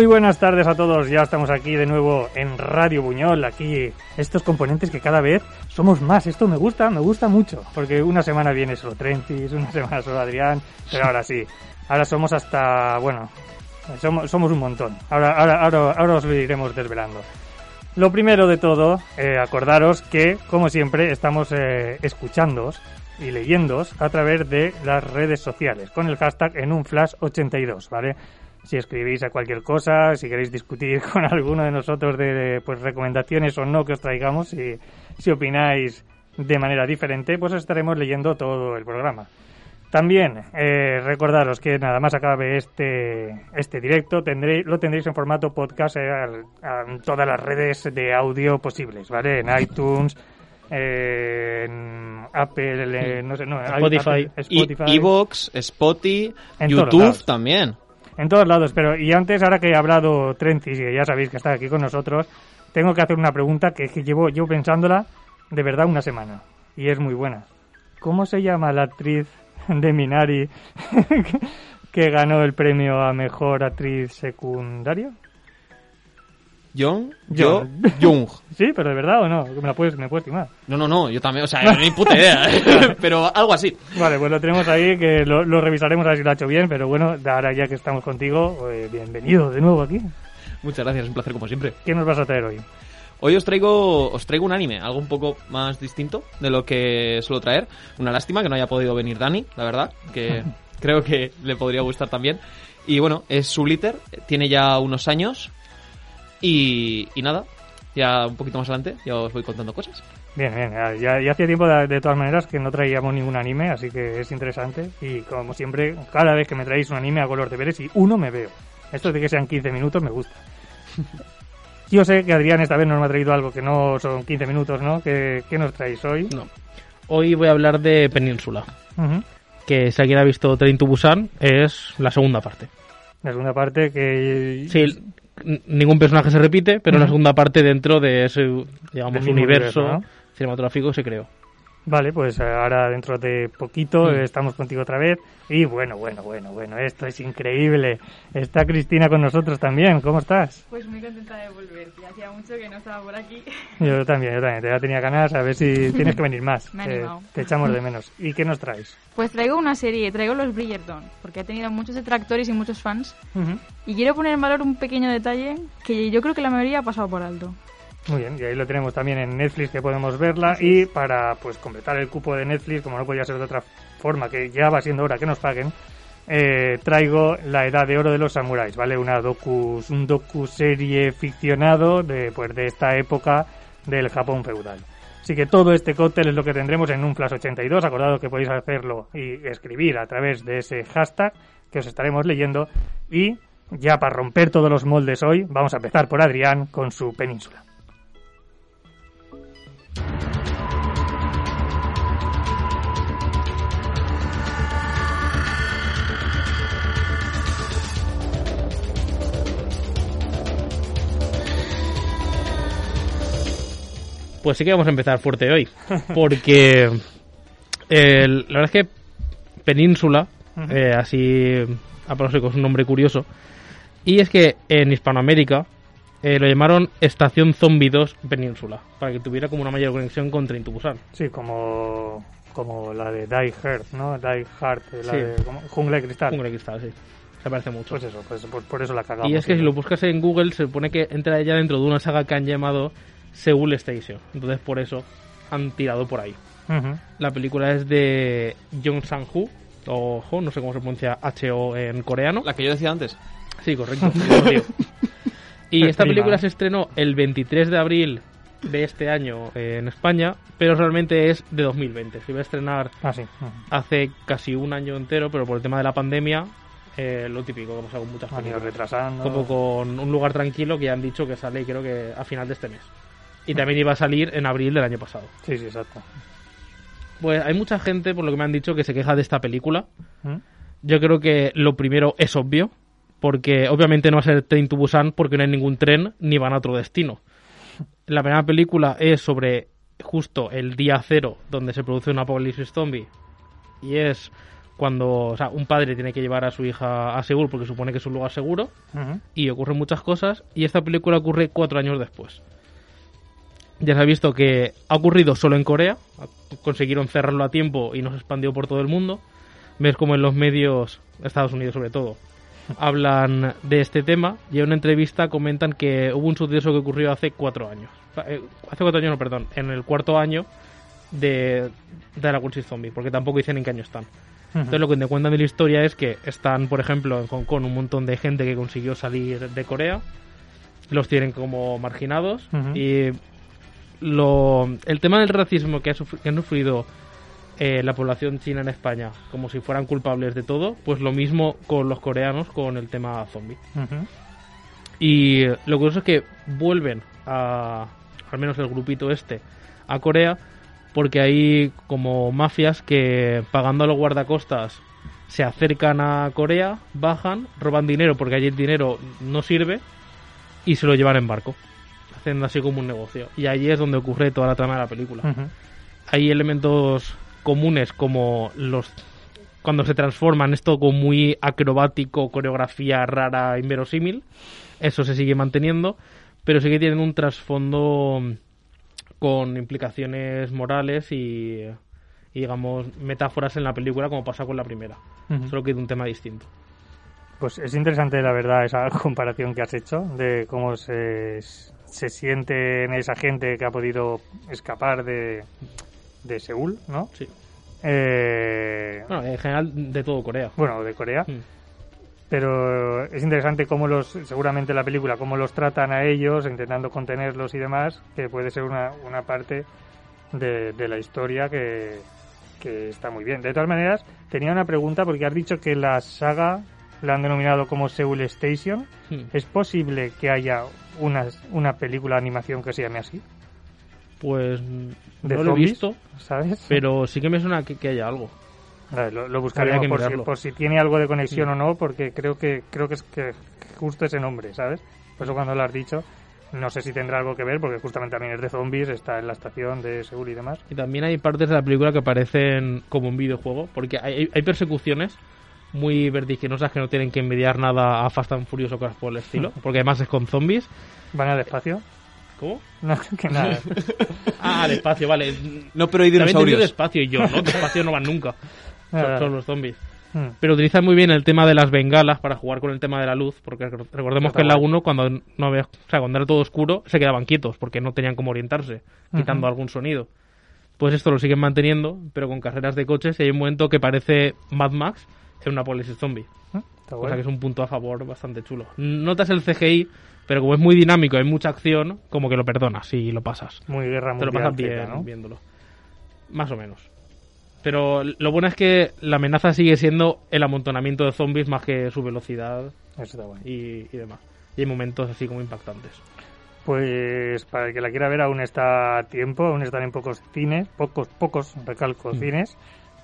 Muy buenas tardes a todos, ya estamos aquí de nuevo en Radio Buñol, aquí estos componentes que cada vez somos más, esto me gusta, me gusta mucho, porque una semana viene solo Trentis, una semana solo Adrián, pero ahora sí, ahora somos hasta, bueno, somos, somos un montón, ahora, ahora, ahora, ahora os lo iremos desvelando. Lo primero de todo, eh, acordaros que, como siempre, estamos eh, escuchándoos y leyéndoos a través de las redes sociales, con el hashtag en un flash 82, ¿vale? Si escribís a cualquier cosa, si queréis discutir con alguno de nosotros de pues recomendaciones o no que os traigamos, si, si opináis de manera diferente, pues estaremos leyendo todo el programa. También eh, recordaros que nada más acabe este, este directo, tendréis, lo tendréis en formato podcast eh, en todas las redes de audio posibles, ¿vale? En iTunes, eh, en Apple, eh, no sé, no, Spotify, Apple, Spotify. Evox, Spotify, En YouTube también. En todos lados, pero y antes, ahora que he hablado Trencis, y ya sabéis que está aquí con nosotros, tengo que hacer una pregunta que llevo, llevo pensándola de verdad una semana. Y es muy buena. ¿Cómo se llama la actriz de Minari que ganó el premio a mejor actriz secundaria? Young, yo. Jung. Sí, pero de verdad o no, me la puedes, me puedes timar. No, no, no, yo también, o sea, ni puta idea, pero algo así. Vale, pues lo tenemos ahí, que lo, lo revisaremos a ver si lo ha hecho bien, pero bueno, ahora ya que estamos contigo, eh, bienvenido de nuevo aquí. Muchas gracias, es un placer como siempre. ¿Qué nos vas a traer hoy? Hoy os traigo, os traigo un anime, algo un poco más distinto de lo que suelo traer. Una lástima que no haya podido venir Dani, la verdad, que creo que le podría gustar también. Y bueno, es Subliter, tiene ya unos años. Y, y nada, ya un poquito más adelante ya os voy contando cosas. Bien, bien, ya, ya- hacía tiempo de, de todas maneras que no traíamos ningún anime, así que es interesante. Y como siempre, cada vez que me traéis un anime hago los deberes y uno me veo. Esto de que sean 15 minutos me gusta. Yo sé que Adrián esta vez nos me ha traído algo que no son 15 minutos, ¿no? ¿Qué, qué nos traéis hoy? No. Hoy voy a hablar de Península, que si alguien ha visto Train to Busan es la segunda parte. La segunda parte que... Sí, ningún personaje se repite, pero es la Ujú. segunda parte dentro de ese, digamos, universo, universo, ¿no? cinematográfico se creó. Vale, pues ahora dentro de poquito eh, estamos contigo otra vez. Y bueno, bueno, bueno, bueno, esto es increíble. Está Cristina con nosotros también. ¿Cómo estás? Pues muy contenta de volver, que hacía mucho que no estaba por aquí. Yo también, yo también. Te ya tenía ganas a ver si tienes que venir más. Me Eh, te echamos de menos. ¿Y qué nos traes? Pues traigo una serie, traigo los Bridgerton, porque ha tenido muchos detractores y muchos fans. Y quiero poner en valor un pequeño detalle que yo creo que la mayoría ha pasado por alto. Muy bien, y ahí lo tenemos también en Netflix que podemos verla. Y para pues completar el cupo de Netflix, como no podía ser de otra forma, que ya va siendo hora que nos paguen, eh, traigo La Edad de Oro de los Samuráis, ¿vale? Una docu, un docu serie ficcionado de, pues, de esta época del Japón feudal. Así que todo este cóctel es lo que tendremos en un Flash 82. Acordado que podéis hacerlo y escribir a través de ese hashtag que os estaremos leyendo. Y ya para romper todos los moldes hoy, vamos a empezar por Adrián con su península. Pues sí que vamos a empezar fuerte hoy, porque eh, la verdad es que Península, eh, así a pronóstico es un nombre curioso, y es que en Hispanoamérica eh, lo llamaron Estación Zombie 2 Península, para que tuviera como una mayor conexión con Train to Busan. Sí, como, como la de Die Hard, ¿no? Die Hard, la Sí. de como- Jungla de Cristal. Jungla de Cristal, sí. Se parece mucho. Pues eso, pues, por, por eso la cagamos. y es que si lo buscas en Google se supone que entra ya dentro de una saga que han llamado Seoul Station. Entonces por eso han tirado por ahí. La película es de Jong Sang-ho, o Ho, no sé cómo se pronuncia H-O en coreano. La que yo decía antes. Sí, correcto. y esta Prima. película se estrenó el 23 de abril de este año eh, en España, pero realmente es de 2020. Se iba a estrenar Ah, sí. Hace casi un año entero, pero por el tema de la pandemia, eh, lo típico que pasa con muchas Han ido películas. retrasando. Como con Un lugar tranquilo que han dicho que sale creo que a final de este mes. Y también iba a salir en abril del año pasado. Sí, sí, exacto. Pues hay mucha gente, por lo que me han dicho, que se queja de esta película. ¿Mm? Yo creo que lo primero es obvio, porque obviamente no va a ser Train to Busan porque no hay ningún tren ni van a otro destino. La primera película es sobre justo el día cero donde se produce un apocalipsis zombie y es cuando o sea, un padre tiene que llevar a su hija a Seúl porque supone que es un lugar seguro y ocurren muchas cosas y esta película ocurre cuatro años después. Ya se ha visto que ha ocurrido solo en Corea, consiguieron cerrarlo a tiempo y no se expandió por todo el mundo. Ves como en los medios, Estados Unidos sobre todo, hablan de este tema y en una entrevista comentan que hubo un suceso que ocurrió hace cuatro años. Eh, Hace cuatro años, no, perdón, en el cuarto año de, de la Crisis Zombie, porque tampoco dicen en qué año están. Entonces lo que te cuentan de la historia es que están, por ejemplo, en Hong Kong un montón de gente que consiguió salir de Corea, los tienen como marginados y lo, el tema del racismo que ha, que ha sufrido eh, la población china en España, como si fueran culpables de todo, pues lo mismo con los coreanos con el tema zombie. Y lo curioso es que vuelven a, al menos el grupito este, a Corea, porque hay como mafias que pagando a los guardacostas se acercan a Corea, bajan, roban dinero porque allí el dinero no sirve y se lo llevan en barco, haciendo así como un negocio. Y allí es donde ocurre toda la trama de la película hay elementos comunes como los cuando se transforman esto como muy acrobático, coreografía rara, inverosímil, eso se sigue manteniendo, pero sí que tienen un trasfondo con implicaciones morales y, y, digamos metáforas en la película como pasa con la primera, solo que de un tema distinto. Pues es interesante, la verdad, esa comparación que has hecho de cómo se, se siente en esa gente que ha podido escapar de, de Seúl, ¿no? Sí. Eh, Bueno, en general de todo Corea. bueno, de Corea. Mm. Pero es interesante cómo los, seguramente la película, cómo los tratan a ellos, intentando contenerlos y demás, que puede ser una, una parte de, de la historia que, que está muy bien. De todas maneras, tenía una pregunta porque has dicho que la saga la han denominado como Seoul Station. Mm. ¿Es posible que haya una, una película de animación que se llame así? Pues ¿De no lo he visto, ¿Sabes? pero sí que me suena que, que haya algo. Lo, lo que por si, por si tiene algo de conexión o no, porque creo que creo que es que justo ese nombre, ¿sabes? Por eso cuando lo has dicho, no sé si tendrá algo que ver, porque justamente también es de zombies, está en la estación de Seúl y demás. Y también hay partes de la película que parecen como un videojuego, porque hay, hay persecuciones muy vertiginosas que no tienen que envidiar nada a Fast and Furious o cosas por el estilo, porque además es con zombies. ¿Van al espacio? ¿Cómo? No, que nada. Ah, al espacio, vale. No, pero hay También dinosaurios. de espacio y yo, ¿no? De espacio no van nunca. Son, los zombies. Mm. Pero utilizan muy bien el tema de las bengalas para jugar con el tema de la luz, porque recor- recordemos que en la guay. 1 cuando no había, o sea, cuando era todo oscuro se quedaban quietos porque no tenían cómo orientarse, quitando algún sonido. Pues esto lo siguen manteniendo, pero con carreras de coches y hay un momento que parece Mad Max en una apocalipsis zombie. Está guay. sea que es un punto a favor bastante chulo. Notas el CGI, pero como es muy dinámico, hay mucha acción, como que lo perdonas y lo pasas. Muy guerra Te lo mundial pasas bien ¿no? viéndolo. Más o menos. Pero lo bueno es que la amenaza sigue siendo el amontonamiento de zombies más que su velocidad Eso está guay. y, y demás. Y hay momentos así como impactantes. Pues para el que la quiera ver aún está a tiempo, aún están en pocos cines, pocos, pocos, recalco, Mm. cines,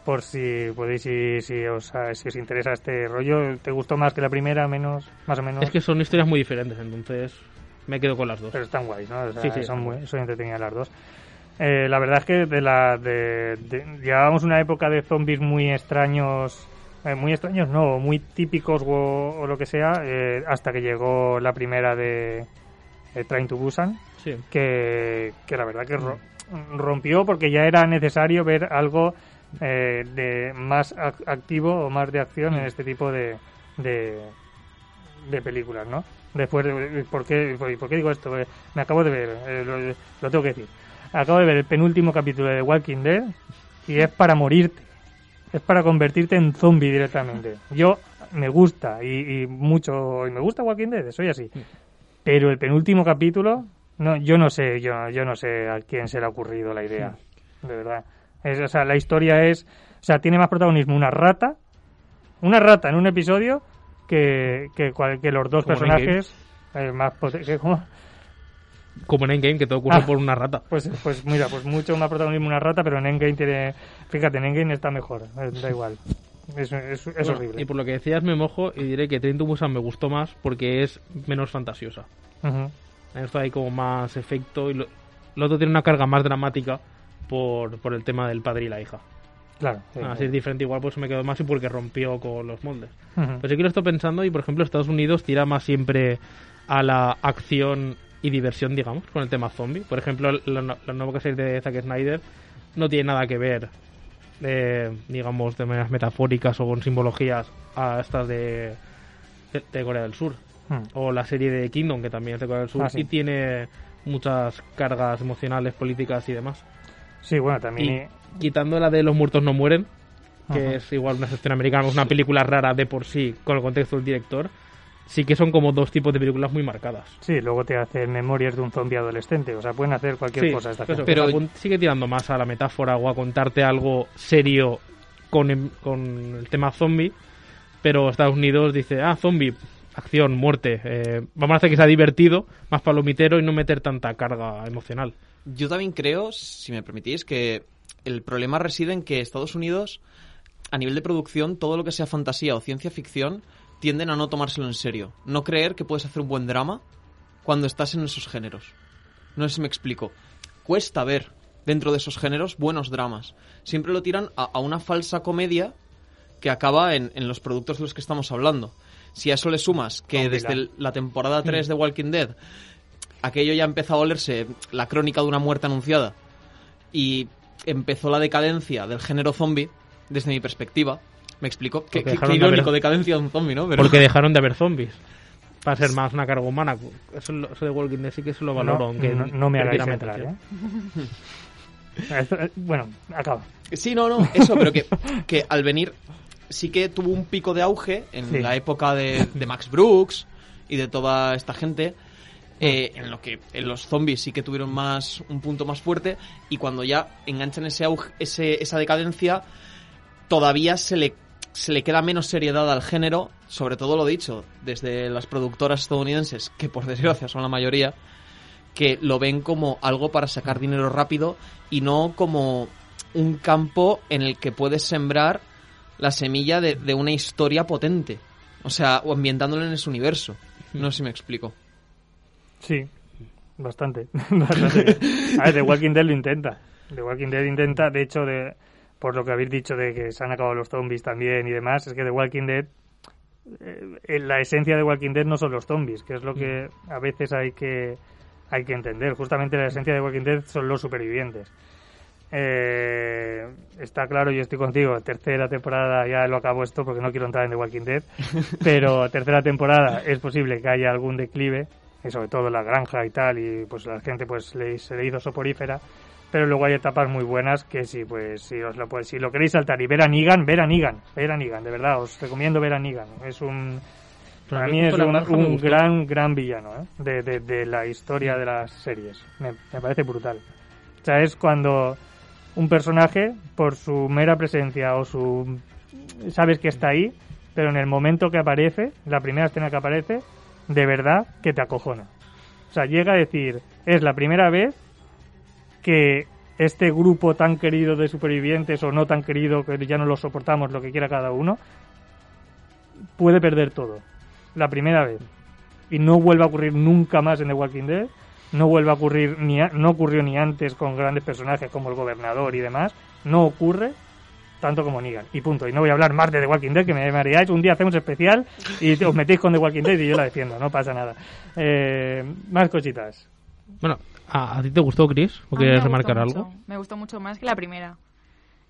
por si podéis, si, si, os, si os interesa este rollo. ¿Te gustó más que la primera, menos, más o menos? Es que son historias muy diferentes, entonces me quedo con las dos. Pero están guays, ¿no? O sea, Sí, sí, son, muy, son entretenidas las dos. Eh, la verdad es que de la de, de- llevábamos una época de zombies muy extraños, eh, muy extraños no, muy típicos o, o lo que sea, eh, hasta que llegó la primera de Train to Busan, Sí. que, que la verdad que ro- rompió porque ya era necesario ver algo eh, de más ac- activo o más de acción en este tipo de, de, de películas, ¿no? Después, de- ¿por qué, por, qué digo esto? Eh, Me acabo de ver, eh, lo, lo tengo que decir, acabo de ver el penúltimo capítulo de Walking Dead y es para morirte, es para convertirte en zombie directamente. Yo me gusta y, y mucho, y me gusta Walking Dead, soy así. Pero el penúltimo capítulo, no, yo no sé, yo, yo no sé a quién se le ha ocurrido la idea, de verdad. Es, o sea, la historia es, o sea, tiene más protagonismo una rata, una rata en un episodio que, que, cual- que los dos Como personajes eh, más como- Como en Endgame, que todo ocurre Ah. por una rata. pues, pues mira, pues mucho más protagonismo una rata, pero en Endgame tiene, fíjate, en Endgame está mejor, eh, da igual. Es, es, es Bueno, horrible. Y por lo que decías me mojo y diré que Train to Busan me gustó más porque es menos fantasiosa. En esto hay como más efecto y lo, lo otro tiene una carga más dramática por, por el tema del padre y la hija. Claro. Así es diferente, igual pues me quedo más y porque rompió con los moldes. Ujú. Pues yo quiero estoy pensando y por ejemplo Estados Unidos tira más siempre a la acción y diversión, digamos, con el tema zombie. Por ejemplo, la, nueva serie de Zack Snyder no tiene nada que ver, eh, digamos, de maneras metafóricas o con simbologías a estas de, de, de Corea del Sur. Mm. O la serie de Kingdom, que también es de Corea del Sur Ah, sí. y tiene muchas cargas emocionales, políticas y demás. Sí, bueno, también... Y quitando la de Los muertos no mueren, que Ajá. es igual una excepción americana, es una película rara de por sí, con el contexto del director, sí que son como dos tipos de películas muy marcadas. Sí, luego te hacen memorias de un zombie adolescente. O sea, pueden hacer cualquier Sí, cosa esta eso, pero sigue tirando más a la metáfora o a contarte algo serio con, em- con el tema zombie, pero Estados Unidos dice, ah, zombie, acción, muerte, eh, vamos a hacer que sea divertido, más palomitero y no meter tanta carga emocional. Yo también creo, si me permitís, que el problema reside en que Estados Unidos, a nivel de producción, todo lo que sea fantasía o ciencia ficción, tienden a no tomárselo en serio. No creer que puedes hacer un buen drama cuando estás en esos géneros. No sé si me explico. Cuesta ver dentro de esos géneros buenos dramas. Siempre lo tiran a, a una falsa comedia que acaba en, en los productos de los que estamos hablando. Si a eso le sumas que desde la temporada 3 de Walking Dead aquello ya empezó a olerse la crónica de una muerte anunciada y empezó la decadencia del género zombie desde mi perspectiva. ¿Me explico? Qué, qué- dejaron qué de haber- irónico, decadencia de un zombie, ¿no? Pero- Porque dejaron de haber zombies. Para ser más una carga humana. Eso, eso de Walking Dead sí que se lo valoro. no, aunque no, no me hagáis entrar. ¿eh? Esto- eh, bueno, acaba. Sí, no, no, eso, pero que, que al venir sí que tuvo un pico de auge en Sí. la época de, de Max Brooks y de toda esta gente. Eh, en lo que en los zombies sí que tuvieron más un punto más fuerte y cuando ya enganchan ese auge, ese, esa decadencia todavía se le se le queda menos seriedad al género sobre todo lo dicho desde las productoras estadounidenses que por desgracia son la mayoría que lo ven como algo para sacar dinero rápido y no como un campo en el que puedes sembrar la semilla de, una historia potente. O sea, o ambientándolo en ese universo. No sé si me explico. Sí, bastante. bastante. A ver, The Walking Dead lo intenta. The Walking Dead intenta, de hecho, de por lo que habéis dicho de que se han acabado los zombies también y demás, es que The Walking Dead, eh, la esencia de Walking Dead no son los zombies, que es lo que a veces hay que hay que entender. Justamente la esencia de Walking Dead son los supervivientes. Eh, está claro, yo estoy contigo. Tercera temporada, ya lo acabo esto porque no quiero entrar en The Walking Dead. Pero tercera temporada es posible que haya algún declive, y sobre todo la granja y tal, y pues la gente pues le, se le hizo soporífera. Pero luego hay etapas muy buenas que si pues si os lo pues, si lo queréis saltar y ver a Negan, ver a Negan, ver a Negan, de verdad, os recomiendo ver a Negan. Es un para mí es un, un gran, gran villano ¿eh? de, de- de la historia de las series. Me, me parece brutal. O sea, es cuando un personaje, por su mera presencia o su... sabes que está ahí, pero en el momento que aparece, la primera escena que aparece, de verdad que te acojona. O sea, llega a decir, es la primera vez que este grupo tan querido de supervivientes o no tan querido, que ya no lo soportamos, lo que quiera cada uno, puede perder todo. La primera vez. Y no vuelve a ocurrir nunca más en The Walking Dead. No vuelve a ocurrir, ni a- no ocurrió ni antes con grandes personajes como el gobernador y demás. No ocurre tanto como Negan. Y punto. Y no voy a hablar más de The Walking Dead, que me mareáis. Un día hacemos especial y os metéis con The Walking Dead y yo la defiendo. No pasa nada. Eh, más cositas. Bueno, ¿a, a ti te gustó, Chris? ¿O quieres remarcar mucho, algo? Me gustó mucho más que la primera.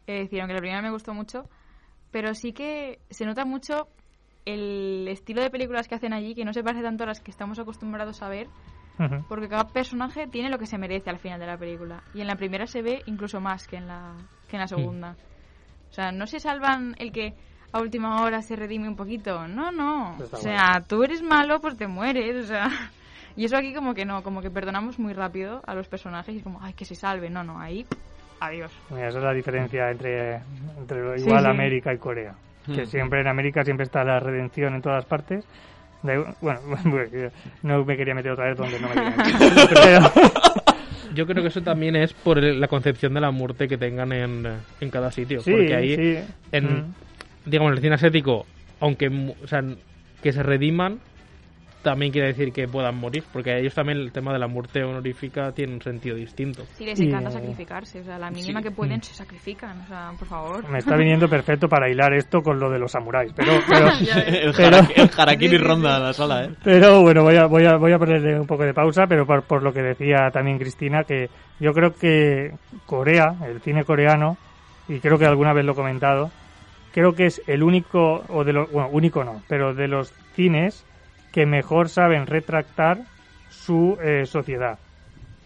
Es decir, aunque la primera me gustó mucho, pero sí que se nota mucho el estilo de películas que hacen allí, que no se parece tanto a las que estamos acostumbrados a ver, porque cada personaje tiene lo que se merece al final de la película. Y en la primera se ve incluso más que en la, que en la segunda. Sea, no se salvan el que a última hora se redime un poquito. No, no. Está o sea, tú eres malo, pues te mueres. O sea, y eso aquí como que no, como que perdonamos muy rápido a los personajes y es como, ay, que se salve. No, no, ahí, adiós. Mira, esa es la diferencia entre, entre igual sí. América y Corea. Que Hmm. siempre en América siempre está la redención en todas partes. Bueno, bueno, no me quería meter otra vez donde no me quería meter. Pero- Yo creo que eso también es por el- la concepción de la muerte que tengan en, en cada sitio. sí, porque ahí, sí. en, Mm. digamos, en el cine asiático, aunque o sea, que se rediman, también quiere decir que puedan morir, porque a ellos también el tema de la muerte honorífica tiene un sentido distinto. Sí, les encanta sacrificarse. O sea, la mínima sí. que pueden se sacrifican. O sea, por favor. Me está viniendo perfecto para hilar esto con lo de los samuráis, pero, el, Pero- el harakiri ronda la sala, ¿eh? pero bueno, voy a, voy a, voy a ponerle un poco de pausa, pero por, por lo que decía también Cristina, que yo creo que Corea, el cine coreano, y creo que alguna vez lo he comentado, creo que es el único, o de los, bueno, único no, pero de los cines que mejor saben retractar su eh, sociedad.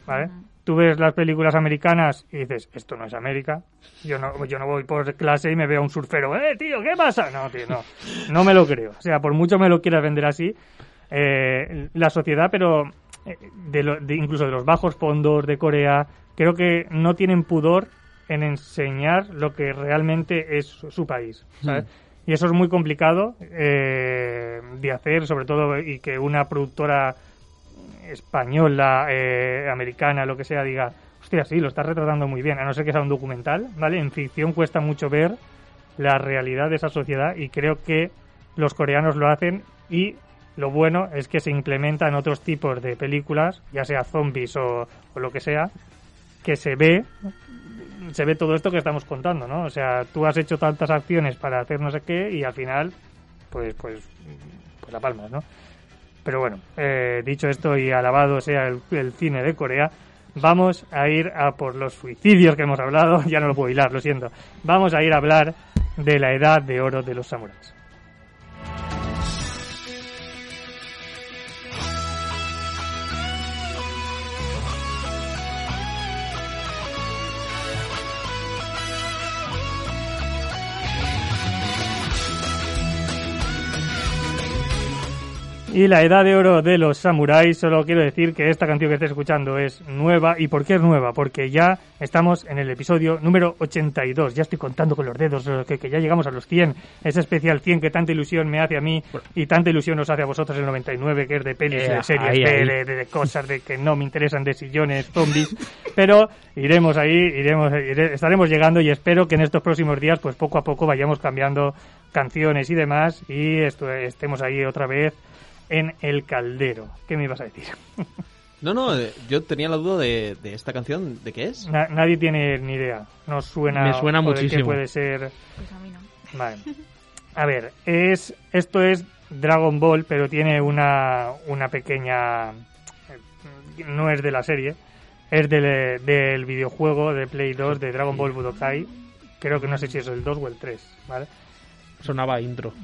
¿Vale? Tú ves las películas americanas y dices, esto no es América. Yo no, yo no voy por clase y me veo a un surfero, eh, tío, ¿qué pasa? No, tío, no. No me lo creo. O sea, por mucho me lo quieras vender así, eh, la sociedad, pero eh, de lo- de- incluso de los bajos fondos de Corea, creo que no tienen pudor en enseñar lo que realmente es su su país. ¿sabes? Y eso es muy complicado eh, de hacer, sobre todo, y que una productora española, eh, americana, lo que sea, diga, hostia, sí, lo está retratando muy bien, a no ser que sea un documental, ¿vale? En ficción cuesta mucho ver la realidad de esa sociedad y creo que los coreanos lo hacen y lo bueno es que se implementan otros tipos de películas, ya sea zombies o lo que sea, que se ve se ve todo esto que estamos contando, ¿no? O sea, tú has hecho tantas acciones para hacer no sé qué y al final, pues, pues, pues la palmas, ¿no? Pero bueno, eh, dicho esto y alabado sea el, el cine de Corea, vamos a ir a por los suicidios que hemos hablado. Ya no lo puedo hilar, lo siento. Vamos a ir a hablar de la edad de oro de los samuráis. Y la edad de oro de los samuráis, solo quiero decir que esta canción que estáis escuchando es nueva. ¿Y por qué es nueva? Porque ya estamos en el episodio número 82. Ya estoy contando con los dedos que, que ya llegamos a los 100. Ese especial 100 que tanta ilusión me hace a mí y tanta ilusión nos hace a vosotros el 99, que es de pelis, Eh, de series ahí, B, ahí. De, de- de cosas de que no me interesan, de sillones, zombies. Pero iremos ahí, iremos, ire- estaremos llegando y espero que en estos próximos días, pues poco a poco vayamos cambiando canciones y demás y esto, estemos ahí otra vez en el caldero. ¿Qué me ibas a decir? No, no, eh, yo tenía la duda de, de esta canción, ¿de qué es? Na- nadie tiene ni idea. No suena. Me suena muchísimo. puede ser. Pues a mí no. Vale. A ver, es esto es Dragon Ball, pero tiene una una pequeña eh, no es de la serie, es del, del videojuego de Play 2 de Dragon Ball Budokai. Creo que no sé si es el 2 o el 3, ¿vale? Sonaba intro.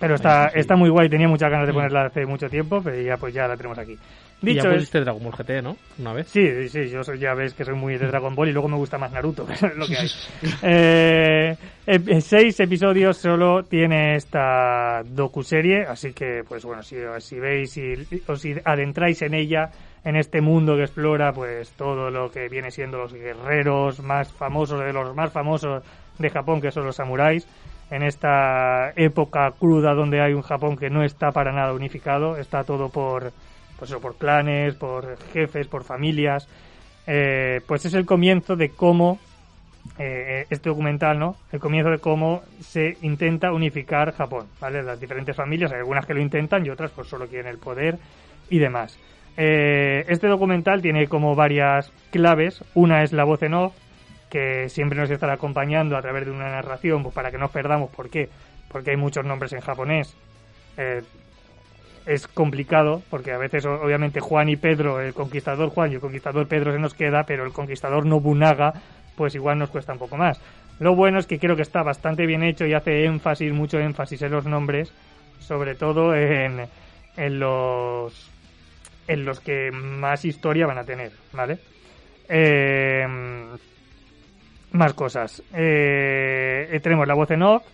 Pero está, Sí. está muy guay, tenía muchas ganas de Mm. ponerla hace mucho tiempo, pero ya pues ya la tenemos aquí. Y Dicho ya es, pusiste Dragon Ball GT, ¿no? Una vez. Sí, sí, yo soy- ya ves que soy muy de Dragon Ball y luego me gusta más Naruto, que es lo que hay. Eh, ep- seis episodios solo tiene esta docuserie, así que, pues bueno, si, si veis y os si adentráis en ella, en este mundo que explora, pues todo lo que viene siendo los guerreros más famosos, de los más famosos de Japón, que son los samuráis, en esta época cruda donde hay un Japón que no está para nada unificado, está todo por, pues eso, por clanes, por jefes, por familias, eh, pues es el comienzo de cómo eh, este documental, ¿no? El comienzo de cómo se intenta unificar Japón, ¿vale? Las diferentes familias, hay algunas que lo intentan y otras pues solo quieren el poder y demás. Eh, este documental tiene como varias claves. Una es la voz en off, que siempre nos estará acompañando a través de una narración, pues para que no perdamos. ¿Por qué? Porque hay muchos nombres en japonés. Eh, es complicado, porque a veces, obviamente, Juan y Pedro, el conquistador Juan y el conquistador Pedro se nos queda, pero el conquistador Nobunaga, pues igual nos cuesta un poco más. Lo bueno es que creo que está bastante bien hecho y hace énfasis, mucho énfasis en los nombres, sobre todo en, en los en los que más historia van a tener, ¿vale? Eh, más cosas. Eh, tenemos la voz en off,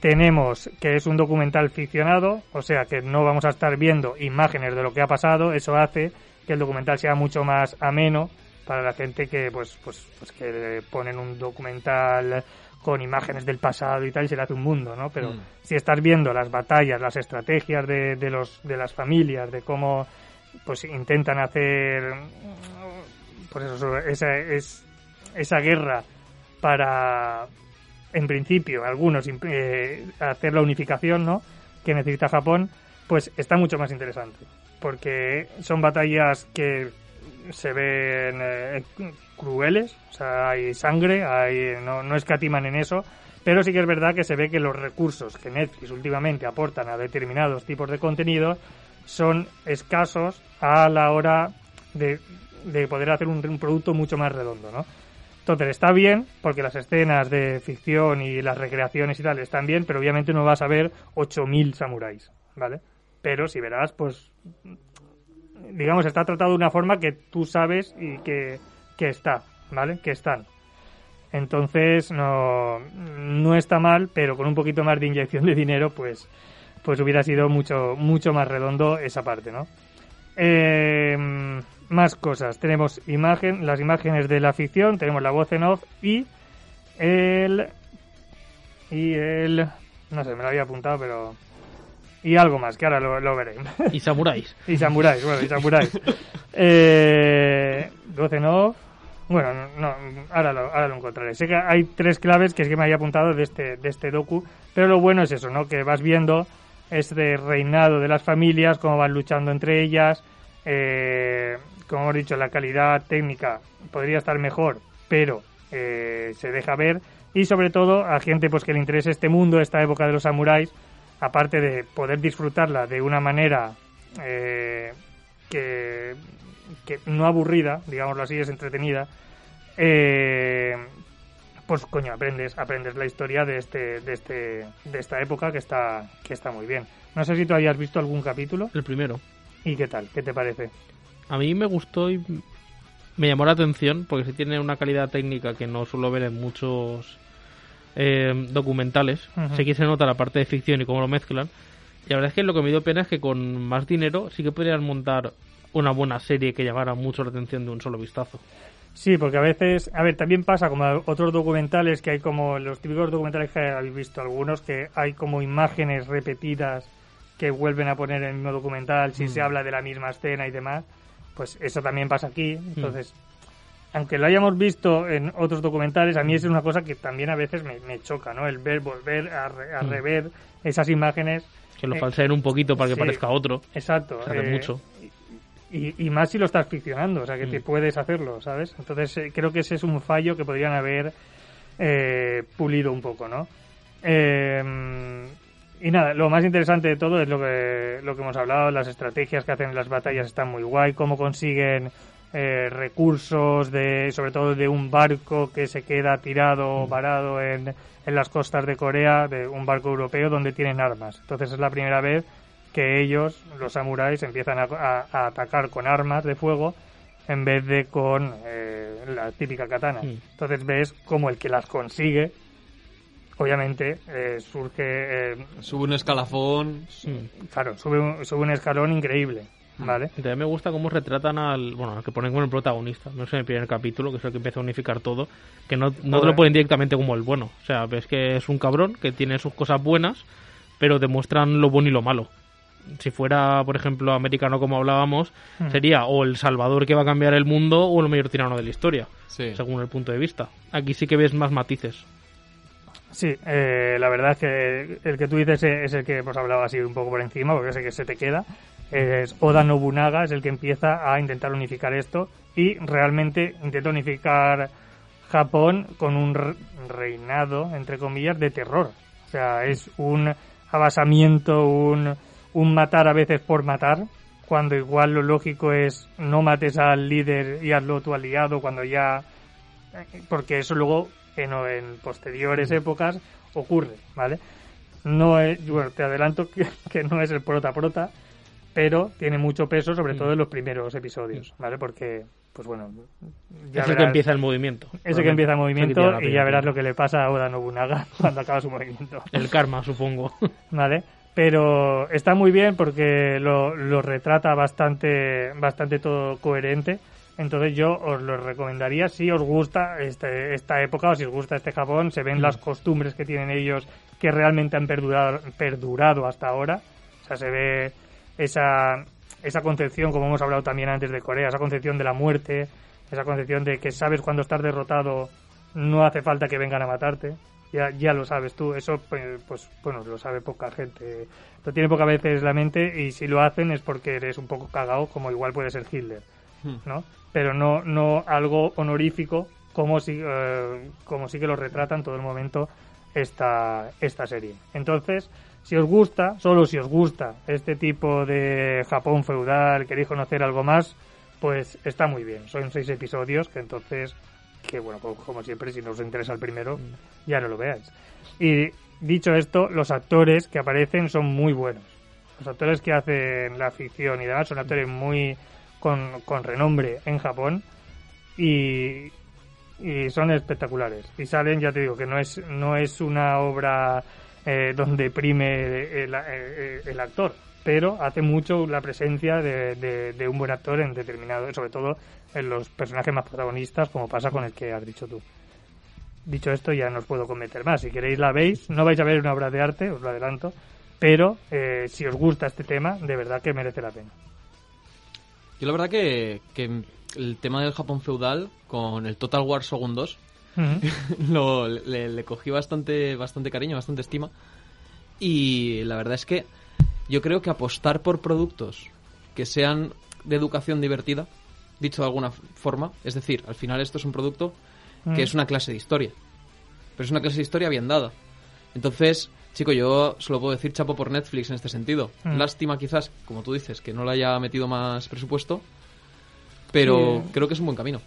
tenemos que es un documental ficcionado, o sea que no vamos a estar viendo imágenes de lo que ha pasado, eso hace que el documental sea mucho más ameno para la gente que pues pues pues que ponen un documental con imágenes del pasado y tal y se le hace un mundo, ¿no? Pero Mm. si estás viendo las batallas, las estrategias de, de los de las familias, de cómo pues intentan hacer pues eso, esa es esa guerra para en principio algunos eh, hacer la unificación no que necesita Japón pues está mucho más interesante porque son batallas que se ven eh, crueles, o sea, hay sangre, hay, no, no escatiman en eso, pero sí que es verdad que se ve que los recursos que Netflix últimamente aportan a determinados tipos de contenido son escasos a la hora de, de poder hacer un, un producto mucho más redondo, ¿no? Entonces está bien, porque las escenas de ficción y las recreaciones y tal están bien, pero obviamente no vas a ver 8.000 samuráis, ¿vale? Pero si verás, pues, digamos, está tratado de una forma que tú sabes y que, que está, ¿vale? Que están. Entonces no, no está mal, pero con un poquito más de inyección de dinero, pues, pues hubiera sido mucho, mucho más redondo esa parte, ¿no? Eh, más cosas. Tenemos imagen, las imágenes de la ficción, tenemos la voz en off y el y el no sé, me lo había apuntado, pero y algo más, que ahora lo, lo veré. Y samuráis. y samuráis, bueno, y samuráis. eh, voz en off. Bueno, no, no, ahora, lo, ahora lo encontraré. Sé que hay tres claves que es que me había apuntado de este, de este docu, pero lo bueno es eso, ¿no? Que vas viendo este reinado de las familias, cómo van luchando entre ellas. Eh, como hemos dicho, la calidad técnica podría estar mejor, pero eh, se deja ver. Y sobre todo a gente pues que le interese este mundo, esta época de los samuráis, aparte de poder disfrutarla de una manera eh, que, que no aburrida, digámoslo así, es entretenida, eh, pues coño, aprendes, aprendes la historia de este, de este, de esta época que está, que está muy bien. No sé si tú habías visto algún capítulo. El primero. ¿Y qué tal? ¿Qué te parece? A mí me gustó y me llamó la atención porque sí tiene una calidad técnica que no suelo ver en muchos eh, documentales. Ujú. Sí que se nota la parte de ficción y cómo lo mezclan. Y la verdad es que lo que me dio pena es que con más dinero sí que podrían montar una buena serie que llamara mucho la atención de un solo vistazo. Sí, porque a veces, a ver, también pasa como otros documentales que hay como los típicos documentales que habéis visto algunos que hay como imágenes repetidas que vuelven a poner en el mismo documental si Mm. se habla de la misma escena y demás. Pues eso también pasa aquí. Entonces, aunque lo hayamos visto en otros documentales, a mí es una cosa que también a veces me, me choca, ¿no? El ver, volver a, re- a Mm. rever esas imágenes. Que lo Eh, falseen un poquito para que sí. parezca otro. Exacto. Se hace eh, mucho. Y, y más si lo estás ficcionando, o sea, que te Mm. puedes hacerlo, ¿sabes? Entonces eh, creo que ese es un fallo que podrían haber eh, pulido un poco, ¿no? Eh, y nada, lo más interesante de todo es lo que, lo que hemos hablado, las estrategias que hacen en las batallas están muy guay, cómo consiguen eh, recursos, de sobre todo de un barco que se queda tirado o varado en, en las costas de Corea, de un barco europeo donde tienen armas. Entonces es la primera vez que ellos, los samuráis, empiezan a, a- a atacar con armas de fuego en vez de con eh, la típica katana. Mm. Entonces ves como el que las consigue, obviamente, eh, surge, eh, Sube un escalafón. Mm. claro, sube un, sube un escalón increíble, ¿vale? Y también me gusta cómo retratan al, bueno, al que ponen como el protagonista, no sé en el primer capítulo, que es el que empieza a unificar todo, que no, no te lo ponen directamente como el bueno. O sea, ves que es un cabrón, que tiene sus cosas buenas, pero demuestran lo bueno y lo malo. Si fuera, por ejemplo, americano como hablábamos, Mm. sería o el salvador que va a cambiar el mundo o el mayor tirano de la historia, Sí. según el punto de vista. Aquí sí que ves más matices. Sí, eh, la verdad es que el que tú dices es el que hemos hablado así un poco por encima, porque es el que se te queda. Es Oda Nobunaga, es el que empieza a intentar unificar esto y realmente intenta unificar Japón con un re- reinado, entre comillas, de terror. O sea, es un abasamiento, un, un matar a veces por matar, cuando igual lo lógico es no mates al líder y hazlo tu aliado cuando ya porque eso luego en, en posteriores épocas ocurre, ¿vale? No es, bueno, te adelanto que, que no es el prota prota, pero tiene mucho peso, sobre todo en los primeros episodios, ¿vale? Porque, pues bueno, ya es el que empieza el movimiento. es el que empieza el movimiento y ya verás lo que le pasa a Oda Nobunaga cuando acaba su movimiento. El karma, supongo. ¿vale? Pero está muy bien porque lo, lo retrata bastante, bastante todo coherente. Entonces yo os lo recomendaría si os gusta este, esta época o si os gusta este Japón, se ven las costumbres que tienen ellos que realmente han perdurado, perdurado hasta ahora. O sea, se ve esa, esa concepción, como hemos hablado también antes de Corea, esa concepción de la muerte, esa concepción de que sabes cuando estás derrotado no hace falta que vengan a matarte, Ya, ya lo sabes tú, eso pues, pues bueno, lo sabe poca gente. Lo tiene pocas veces la mente y si lo hacen es porque eres un poco cagado, como igual puede ser Hitler, Hmm. ¿no? Pero no, no algo honorífico como si, eh, como sí que lo retrata en todo el momento esta, esta serie. Entonces, si os gusta, solo si os gusta este tipo de Japón feudal, queréis conocer algo más, pues está muy bien. Son seis episodios que entonces, que bueno, como, como siempre, si no os interesa el primero, ya no lo veáis. Y dicho esto, los actores que aparecen son muy buenos. Los actores que hacen la ficción y demás son actores muy con, con renombre en Japón y, y son espectaculares. Y salen, ya te digo, que no es, no es una obra eh, donde prime el, el- el actor, pero hace mucho la presencia de, un buen actor en determinado, sobre todo en los personajes más protagonistas, como pasa con el que has dicho tú. Dicho esto, ya no os puedo comentar más. Si queréis la veis, no vais a ver una obra de arte, os lo adelanto, pero eh, si os gusta este tema, de verdad que merece la pena. Yo la verdad que, que el tema del Japón feudal con el Total War Shogun 2 Ujú. lo, le, le cogí bastante, bastante cariño, bastante estima. Y la verdad es que yo creo que apostar por productos que sean de educación divertida, dicho de alguna forma, es decir, al final esto es un producto que es una clase de historia, pero es una clase de historia bien dada. Entonces, chico, yo solo puedo decir chapo por Netflix en este sentido. Mm. Lástima quizás, como tú dices, que no le haya metido más presupuesto, pero Sí. creo que es un buen camino.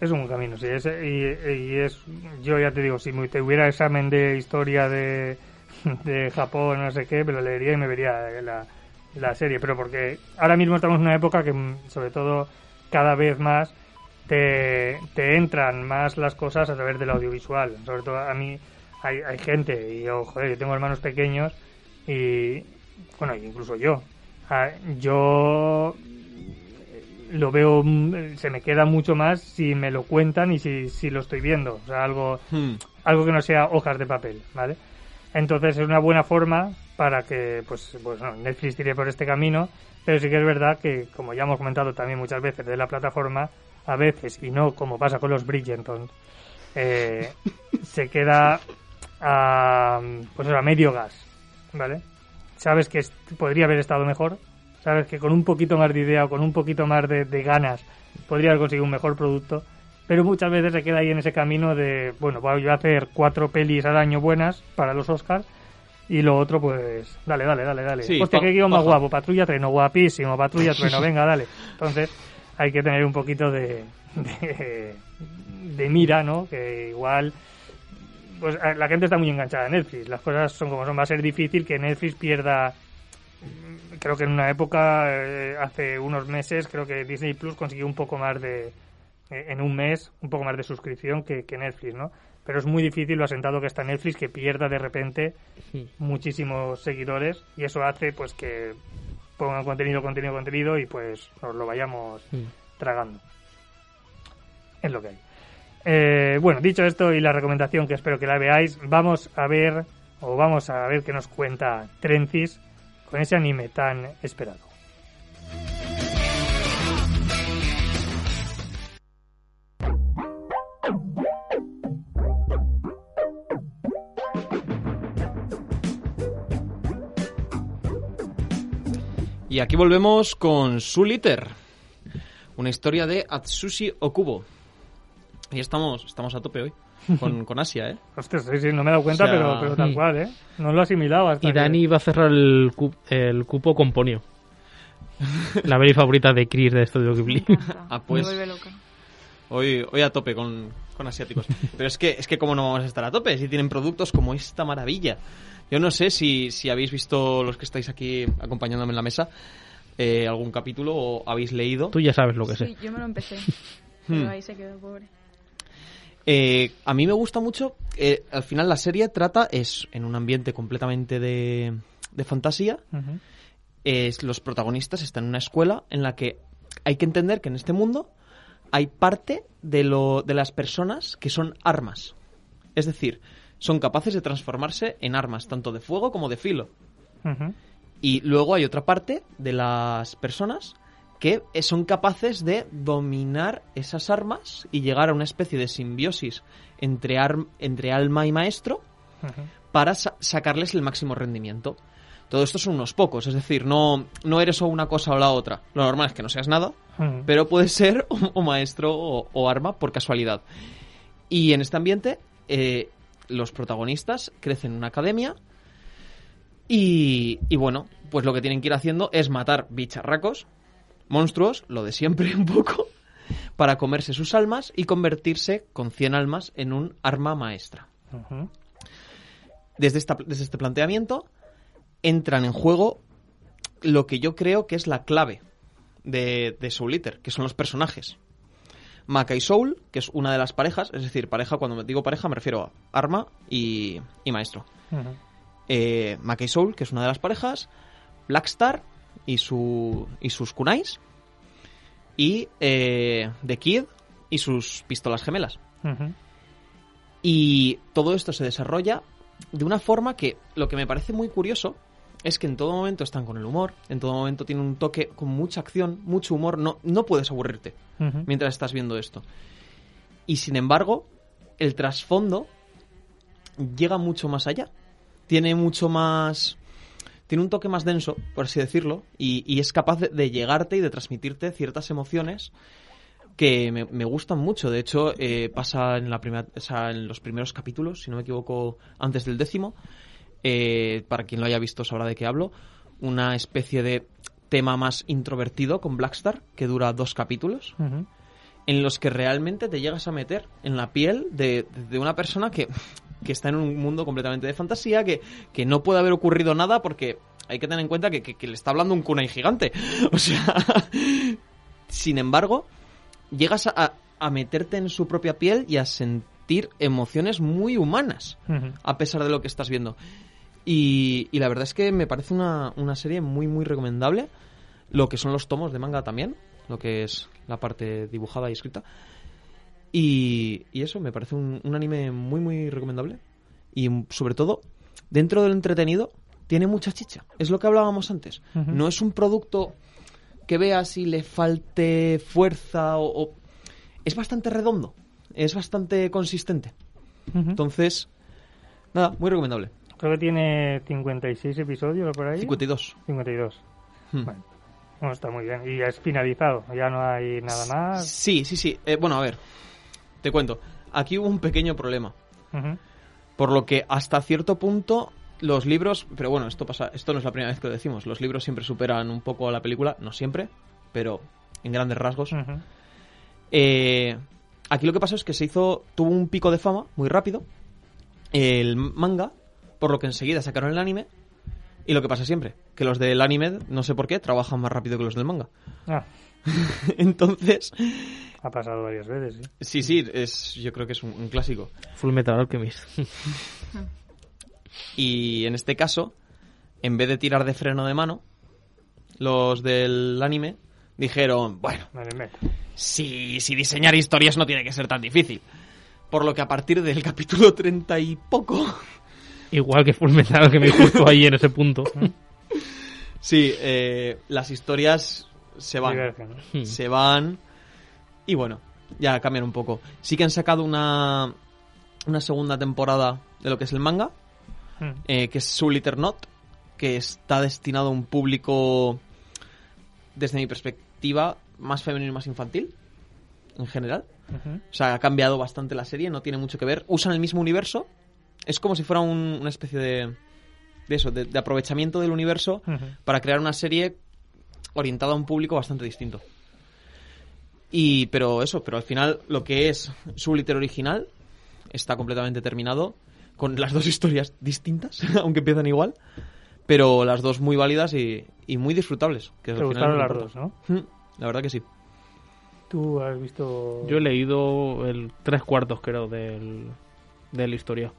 Es un buen camino, sí. Es, y, y es, yo ya te digo, si me- te hubiera examen de historia de, de Japón, no sé qué, me lo leería y me vería la, la serie. Pero porque ahora mismo estamos en una época que, mm, sobre todo, cada vez más te, te entran más las cosas a través del audiovisual. Sobre todo a mí hay, hay gente, y yo, joder, yo tengo hermanos pequeños y, bueno, incluso yo. Ah, Yo lo veo, mm, se me queda mucho más si me lo cuentan y si, si lo estoy viendo. O sea, algo, Hmm. algo que no sea hojas de papel, ¿vale? Entonces es una buena forma para que, pues, pues no, Netflix tire por este camino, pero sí que es verdad que, como ya hemos comentado también muchas veces de la plataforma, a veces, y no como pasa con los Bridgerton, eh, se queda a, pues a medio gas, ¿vale? Sabes que podría haber estado mejor, sabes que con un poquito más de idea o con un poquito más de, de ganas podría haber conseguido un mejor producto, pero muchas veces se queda ahí en ese camino de, bueno, voy a hacer cuatro pelis al año buenas para los Oscars y lo otro, pues, dale, dale, dale, dale. Sí, Hostia, qué guion más guapo, Patrulla Treno, guapísimo, Patrulla Trueno, venga, dale. Entonces, hay que tener un poquito de, de, de mira, ¿no? Que igual pues la gente está muy enganchada a Netflix. Las cosas son como son. Va a ser difícil que Netflix pierda. mm, Creo que en una época, eh, hace unos meses, creo que Disney Plus consiguió un poco más de. eh, en un mes, un poco más de suscripción que, que Netflix, ¿no? Pero es muy difícil lo asentado que está Netflix que pierda de repente Sí. muchísimos seguidores y eso hace pues que pongan contenido, contenido, contenido y pues nos lo vayamos Sí. tragando. Es lo que hay. Eh, bueno, dicho esto y la recomendación que espero que la veáis, vamos a ver o vamos a ver qué nos cuenta Trencis con ese anime tan esperado. Y aquí volvemos con Soul Eater, una historia de Atsushi Okubo. Y estamos, estamos a tope hoy con, con Asia, ¿eh? Ostras, sí, sí, no me he dado cuenta, O sea, pero, pero tal cual, ¿eh? No lo hasta Y que- Dani va a cerrar el, cu- el cupo con Ponio. La peli favorita de Chris de Estudio Ghibli. Ah, pues- Me vuelve loca. Hoy, hoy a tope con, con asiáticos. Pero es que, es que cómo no vamos a estar a tope si tienen productos como esta maravilla. Yo no sé si, si habéis visto los que estáis aquí acompañándome en la mesa eh, algún capítulo o habéis leído. Tú ya sabes lo que sé. Sí, yo me lo empecé. Hmm. Pero ahí se quedó, pobre. Eh, a mí me gusta mucho. eh, al final la serie trata es en un ambiente completamente de, de fantasía. Es- los protagonistas están en una escuela en la que hay que entender que en este mundo hay parte de, lo, de las personas que son armas. Es decir, son capaces de transformarse en armas, tanto de fuego como de filo. Y luego hay otra parte de las personas que son capaces de dominar esas armas y llegar a una especie de simbiosis entre, entre alma y maestro para sa- sacarles el máximo rendimiento. Todo esto son unos pocos, es decir, no, no eres o una cosa o la otra. Lo normal es que no seas nada, pero puedes ser o, o maestro o, o arma por casualidad. Y en este ambiente, eh, los protagonistas crecen en una academia y, y bueno, pues lo que tienen que ir haciendo es matar bicharracos, monstruos, lo de siempre un poco, para comerse sus almas y convertirse con 100 almas en un arma maestra. Desde, esta- desde este planteamiento entran en juego lo que yo creo que es la clave de, de Soul Eater, que son los personajes. Maka y Soul, que es una de las parejas, es decir, pareja, cuando digo pareja me refiero a arma y, y maestro. Eh, Maka y Soul, que es una de las parejas, Blackstar y, su, y sus kunais, y eh, The Kid y sus pistolas gemelas. Y todo esto se desarrolla de una forma que lo que me parece muy curioso es que en todo momento están con el humor, en todo momento tienen un toque con mucha acción, mucho humor, no, no puedes aburrirte mientras estás viendo esto. Y sin embargo, el trasfondo llega mucho más allá. Tiene mucho más... Tiene un toque más denso, por así decirlo, y, y es capaz de, de llegarte y de transmitirte ciertas emociones que me, me gustan mucho. De hecho, eh, pasa en, la primera, o sea, en los primeros capítulos, si no me equivoco, antes del décimo. eh, para quien lo haya visto sabrá de qué hablo. Una especie de tema más introvertido con Blackstar, que dura dos capítulos en los que realmente te llegas a meter en la piel de, de una persona que, que está en un mundo completamente de fantasía, que, que no puede haber ocurrido nada porque hay que tener en cuenta que, que- que le está hablando un kunai gigante. O sea, sin embargo, llegas a, a meterte en su propia piel y a sentir emociones muy humanas a pesar de lo que estás viendo. Y, y la verdad es que me parece una, una serie muy, muy recomendable. Lo que son los tomos de manga también, lo que es la parte dibujada y escrita. Y, y eso, me parece un, un anime muy, muy recomendable. Y mm, sobre todo, dentro del entretenido, tiene mucha chicha. Es lo que hablábamos antes. No es un producto que veas y le falte fuerza o- o... Es bastante redondo, es bastante consistente. Entonces, nada, muy recomendable. Creo que tiene 56 episodios o por ahí. 52. 52. Hmm. Bueno, bueno, está muy bien. Y ya es finalizado. Ya no hay nada más. Sí, sí, sí. Eh, bueno, a ver, te cuento. Aquí hubo un pequeño problema. Por lo que hasta cierto punto los libros, pero bueno, esto pasa, esto no es la primera vez que lo decimos. Los libros siempre superan un poco a la película, no siempre, pero en grandes rasgos. Eh, aquí lo que pasó es que se hizo, tuvo un pico de fama muy rápido el manga, por lo que enseguida sacaron el anime. Y lo que pasa siempre, que los del anime, no sé por qué, trabajan más rápido que los del manga. Ah, Entonces, ha pasado varias veces, sí. sí, sí, es, yo creo que es un, un clásico. Full Metal Alchemist. Y en este caso, en vez de tirar de freno de mano, los del anime dijeron, bueno, si, si diseñar historias no tiene que ser tan difícil. Por lo que a partir del capítulo 30 y poco, Igual que Full Metal Alchemist justo ahí en ese punto. sí, eh, las historias se van. Hmm. Se van. Y bueno, ya cambian un poco. Sí que han sacado una, una segunda temporada de lo que es el manga, Mm. eh, que es Soul Eater Not, que está destinado a un público, desde mi perspectiva, más femenino y más infantil, en general. O sea, ha cambiado bastante la serie, no tiene mucho que ver. Usan el mismo universo. Es como si fuera un- una especie de, de eso, de, de aprovechamiento del universo para crear una serie orientada a un público bastante distinto. Y, pero eso, pero al final lo que es su liter original está completamente terminado con las dos historias distintas, aunque empiezan igual, pero las dos muy válidas y, y muy disfrutables. Que Te al final gustaron las dos, ¿no? La verdad que sí. Tú has visto... Yo he leído el tres cuartos, creo, del, de la historia.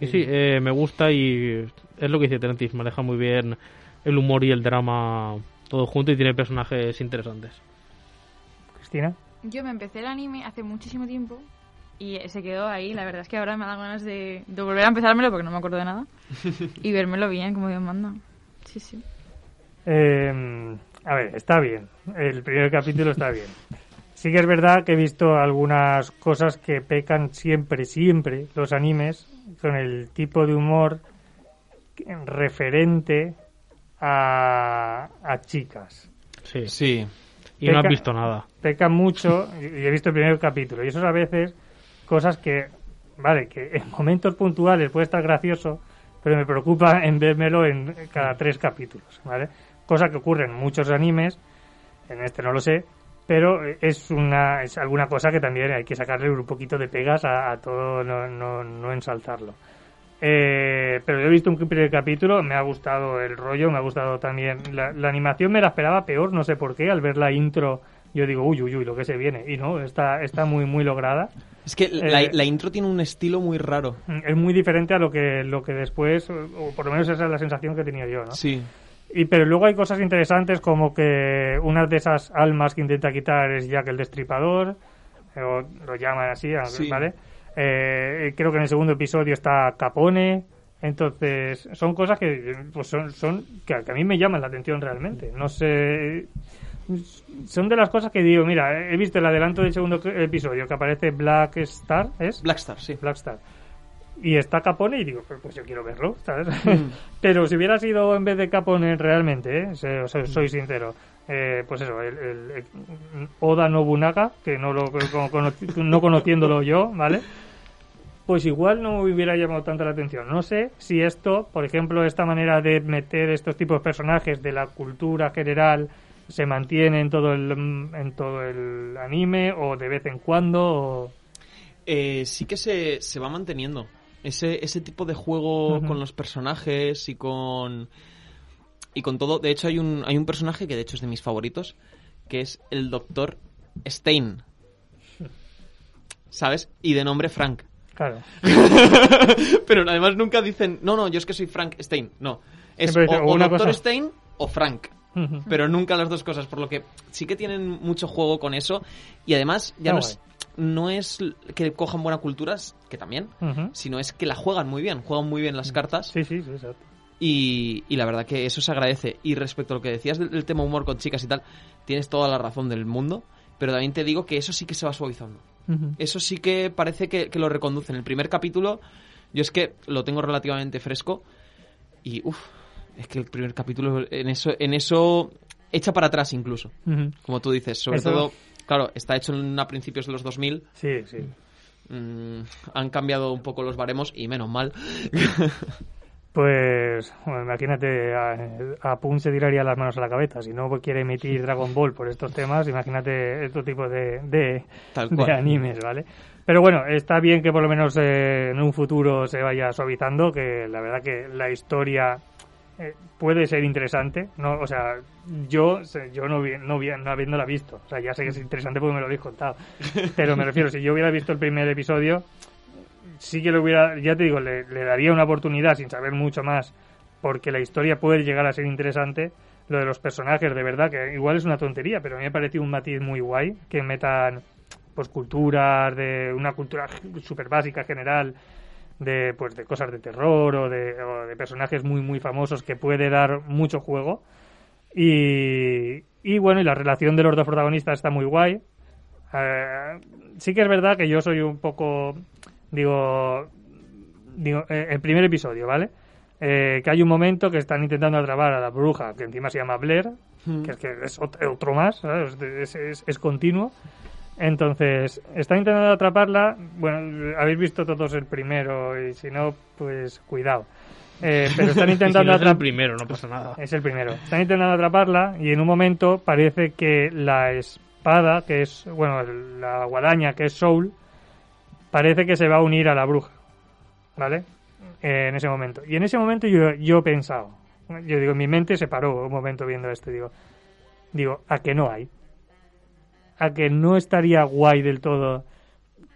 Y sí, eh, me gusta y es lo que dice Trentis, maneja muy bien el humor y el drama todo junto y tiene personajes interesantes. Cristina. Yo me empecé el anime hace muchísimo tiempo y se quedó ahí. La verdad es que ahora me da ganas de, de volver a empezármelo porque no me acuerdo de nada y vérmelo bien, como Dios manda. Sí, sí. Eh, A ver, está bien. El primer capítulo está bien. Sí que es verdad que he visto algunas cosas que pecan siempre, siempre los animes con el tipo de humor referente a, a chicas. Sí. Sí. Y no has Peca- visto nada. Pecan mucho, y y he visto el primer capítulo, y eso es a veces cosas que, vale, que en momentos puntuales puede estar gracioso, pero me preocupa en vérmelo en cada tres capítulos, ¿vale? Cosa que ocurre en muchos animes, en este no lo sé, pero es una es alguna cosa que también hay que sacarle un poquito de pegas a, a todo, no, no, no ensalzarlo. Eh, pero yo he visto un primer capítulo, me ha gustado el rollo, me ha gustado también la, la animación, me la esperaba peor, no sé por qué, al ver la intro yo digo, uy, uy, uy, lo que se viene, y no, está, está muy, muy lograda. Es que la, Eh, la intro tiene un estilo muy raro. Es muy diferente a lo que, lo que después, o por lo menos esa es la sensación que tenía yo, ¿no? Sí. Y pero luego hay cosas interesantes como que una de esas almas que intenta quitar es Jack el Destripador, eh, o lo llaman así, Sí. ¿vale? Eh, creo que en el segundo episodio está Capone, entonces son cosas que pues son, son que, a- que a mí me llaman la atención realmente. No sé, son de las cosas que digo, mira, he visto el adelanto del segundo episodio que aparece Black Star, ¿es? Blackstar, sí. Blackstar. Y está Capone y digo, pues, yo quiero verlo, ¿sabes? Mm. Pero si hubiera sido en vez de Capone realmente, ¿eh? Se- o sea, soy sincero, eh, pues eso, el, el- el Oda Nobunaga, que no lo cono- no conociéndolo yo, ¿vale? Pues igual no me hubiera llamado tanto la atención. No sé si esto, por ejemplo, esta manera de meter estos tipos de personajes de la cultura general se mantiene en todo el en todo el anime o de vez en cuando o... Eh, sí que se, se va manteniendo. Ese, ese tipo de juego con los personajes y con. Y con todo. De hecho, hay un, hay un personaje que de hecho es de mis favoritos. Que es el Doctor Stein. ¿Sabes? Y de nombre Frank. Claro. Pero además nunca dicen, no, no, yo es que soy Frank Stein. No. Es o, o Doctor cosa- Stein o Frank. Pero nunca las dos cosas, por lo que sí que tienen mucho juego con eso. Y además, ya no es, no es que cojan buena cultura, que también, sino es que la juegan muy bien, juegan muy bien las cartas. Sí, sí, sí, exacto. Y, y la verdad que eso se agradece. Y respecto a lo que decías del, del tema humor con chicas y tal, tienes toda la razón del mundo. Pero también te digo que eso sí que se va suavizando. Eso sí que parece que, que lo reconduce. En el primer capítulo, yo es que lo tengo relativamente fresco. Y uff, es que el primer capítulo en eso, en eso echa para atrás incluso. Ujú. Como tú dices, sobre Eso- todo, claro, está hecho en, a principios de los 2000. Sí, sí. mm, han cambiado un poco los baremos y menos mal. Pues, bueno, imagínate, a, a Pun se tiraría las manos a la cabeza. Si no quiere emitir Dragon Ball por estos temas, imagínate estos tipos de, de, de animes, ¿vale? Pero bueno, está bien que por lo menos eh, en un futuro se vaya suavizando, que la verdad que la historia eh, puede ser interesante. No, o sea, yo, yo no, vi- no, vi- no habiéndola visto, o sea, ya sé que es interesante porque me lo habéis contado. Pero me refiero, si yo hubiera visto el primer episodio, sí que lo hubiera, ya te digo, le, le daría una oportunidad sin saber mucho más, porque la historia puede llegar a ser interesante. Lo de los personajes, de verdad, que igual es una tontería, pero a mí me ha parecido un matiz muy guay, que metan pues culturas, de una cultura súper básica general, de pues de cosas de terror o de, o de personajes muy muy famosos que puede dar mucho juego. Y, y bueno, y la relación de los dos protagonistas está muy guay. Eh, sí que es verdad que yo soy un poco, digo, digo eh, el primer episodio, ¿vale? Eh, que hay un momento que están intentando atrapar a la bruja, que encima se llama Blair, que es que es ot- otro más, ¿sabes? Es, es- es continuo. Entonces, están intentando atraparla. Bueno, habéis visto todos el primero y si no, pues cuidado. Eh, pero están Y si intentando no es el atrapar. primero, no pasa nada. Es el primero. Están intentando atraparla y en un momento parece que la espada, que es, bueno, la guadaña, que es Soul, parece que se va a unir a la bruja. ¿Vale? Eh, en ese momento. Y en ese momento yo, yo he pensado, yo digo, mi mente se paró un momento viendo esto. Digo, digo, ¿a que no hay? ¿A que no estaría guay del todo?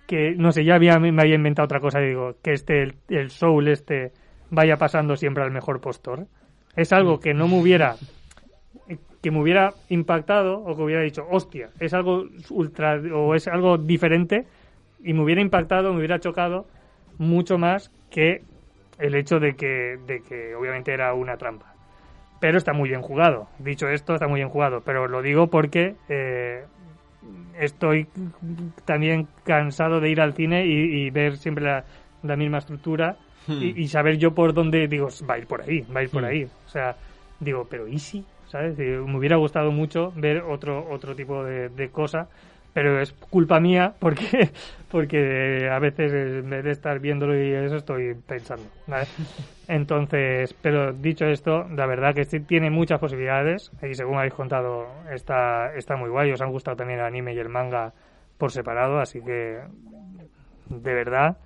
Que, no sé, ya había, me había inventado otra cosa. Digo, que este, el, el Soul este, vaya pasando siempre al mejor postor. Es algo que no me hubiera que me hubiera impactado o que hubiera dicho, hostia, es algo ultra o es algo diferente y me hubiera impactado, me hubiera chocado mucho más que el hecho de que, de que obviamente era una trampa. pero está muy bien jugado. Dicho esto, está muy bien jugado, pero lo digo porque eh, estoy también cansado de ir al cine y, y ver siempre la, la misma estructura Hmm. y, y saber yo por dónde digo, va a ir por ahí, va a ir por Hmm. ahí. O sea, digo, pero ¿y si? ¿Sabes? Eh, Me hubiera gustado mucho ver otro, otro tipo de, de cosa, pero es culpa mía porque, porque a veces eh, en vez de estar viéndolo y eso estoy pensando. ¿vale? Entonces, pero dicho esto, la verdad que sí tiene muchas posibilidades y según habéis contado está, está muy guay. Os han gustado también el anime y el manga por separado, así que de verdad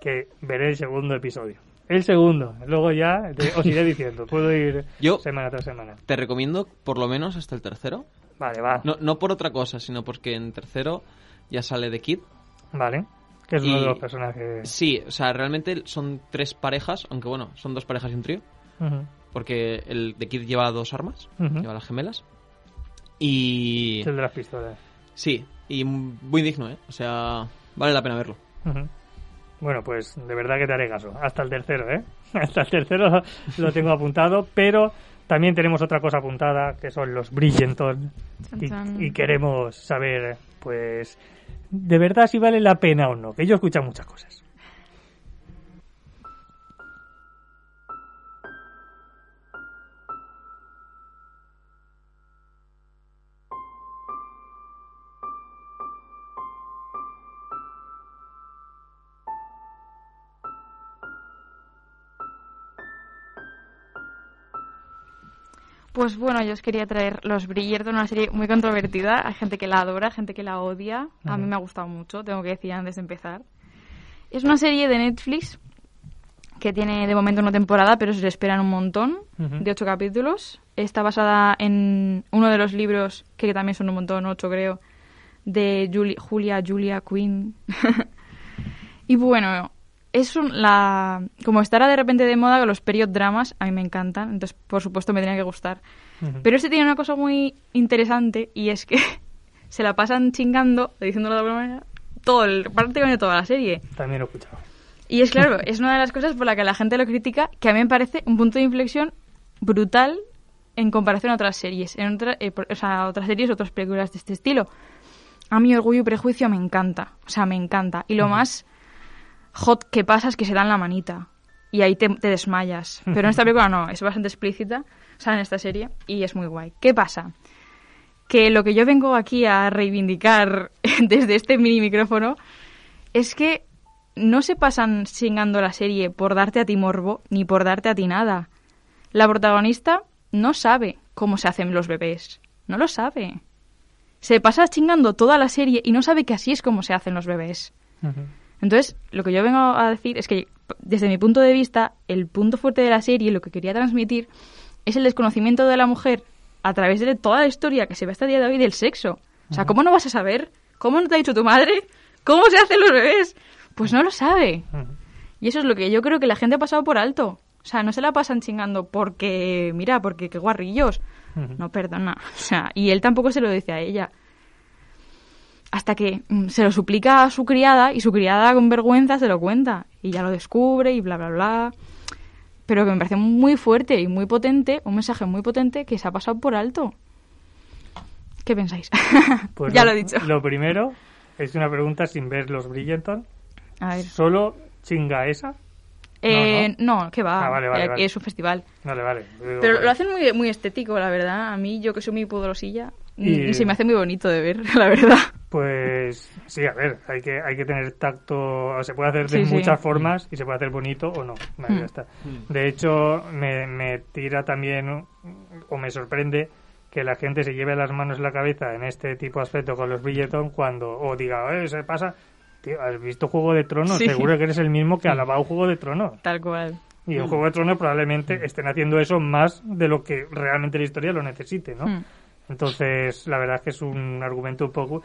que veré el segundo episodio. El segundo, luego ya te- os iré diciendo, puedo ir Yo- semana tras semana. Te recomiendo por lo menos hasta el tercero. Vale, va. No, no por otra cosa, sino porque en tercero ya sale The Kid. Vale. Que es uno de los personajes. Sí, o sea, realmente son tres parejas, aunque bueno, son dos parejas y un trío. Porque el The Kid lleva dos armas, lleva las gemelas. Y... Es el de las pistolas. Sí, y muy digno, ¿eh? O sea, vale la pena verlo. Ujú. Bueno, pues de verdad que te haré caso. Hasta el tercero, ¿eh? Hasta el tercero lo tengo apuntado, pero también tenemos otra cosa apuntada, que son los Bridgerton. Y, y queremos saber, pues, de verdad si vale la pena o no, que yo escucho muchas cosas. Pues bueno, yo os quería traer Los Bridgerton, una serie muy controvertida. Hay gente que la adora, gente que la odia. A mí me ha gustado mucho, tengo que decir antes de empezar. Es una serie de Netflix que tiene de momento una temporada, pero se le esperan un montón, de ocho capítulos. Está basada en uno de los libros, que también son un montón, ocho creo, de Juli- Julia Julia Quinn. y bueno, es un- la como estará de repente de moda los period dramas, a mí me encantan, entonces por supuesto me tenía que gustar. Pero este tiene una cosa muy interesante y es que se la pasan chingando, diciéndolo de alguna manera, todo el, prácticamente toda la serie. También lo he escuchado. Y es claro, es una de las cosas por la que la gente lo critica, que a mí me parece un punto de inflexión brutal en comparación a otras series, en otra- eh, por- o sea, otras series, otras películas de este estilo. A mí Orgullo y Prejuicio me encanta, o sea, me encanta. Y lo más hot que pasa es que se dan la manita y ahí te, te desmayas. Pero en esta película no, es bastante explícita, o sea, en esta serie, y es muy guay. ¿Qué pasa? Que lo que yo vengo aquí a reivindicar desde este mini micrófono es que no se pasan chingando la serie por darte a ti morbo ni por darte a ti nada. La protagonista no sabe cómo se hacen los bebés. No lo sabe. Se pasa chingando toda la serie y no sabe que así es como se hacen los bebés. Entonces, lo que yo vengo a decir es que, desde mi punto de vista, el punto fuerte de la serie, lo que quería transmitir, es el desconocimiento de la mujer a través de toda la historia que se ve hasta el día de hoy del sexo. O sea, ¿cómo no vas a saber? ¿Cómo no te ha dicho tu madre? ¿Cómo se hacen los bebés? Pues no lo sabe. Y eso es lo que yo creo que la gente ha pasado por alto. O sea, no se la pasan chingando porque, mira, porque qué guarrillos. No, perdona. O sea, y él tampoco se lo dice a ella. Hasta que mm, se lo suplica a su criada y su criada con vergüenza se lo cuenta. Y ya lo descubre y bla, bla, bla. Pero que me parece muy fuerte y muy potente, un mensaje muy potente que se ha pasado por alto. ¿Qué pensáis? Pues ya lo he dicho. Lo primero es una pregunta sin ver los. A ver. ¿Solo chinga esa? Eh, no, que va. Ah, vale, vale, eh, vale. Es un festival. Vale, vale. Pero lo hacen muy, muy estético, la verdad. A mí, yo que soy muy pudorosilla, Y- mm, se me hace muy bonito de ver, la verdad. Pues sí, a ver, hay que, hay que tener tacto, se puede hacer de Sí, sí. muchas formas y se puede hacer bonito o no. Vale, Mm. ya está. De hecho, me, me tira también o me sorprende que la gente se lleve las manos en la cabeza en este tipo de aspecto con los Bridgerton cuando, o diga, eh, se pasa, tío, ¿has visto Juego de Tronos? Sí. Seguro que eres el mismo que ha alabado Juego de Tronos. Tal cual. Y en Juego de Tronos probablemente estén haciendo eso más de lo que realmente la historia lo necesite, ¿no? Mm. Entonces, la verdad es que es un argumento un poco,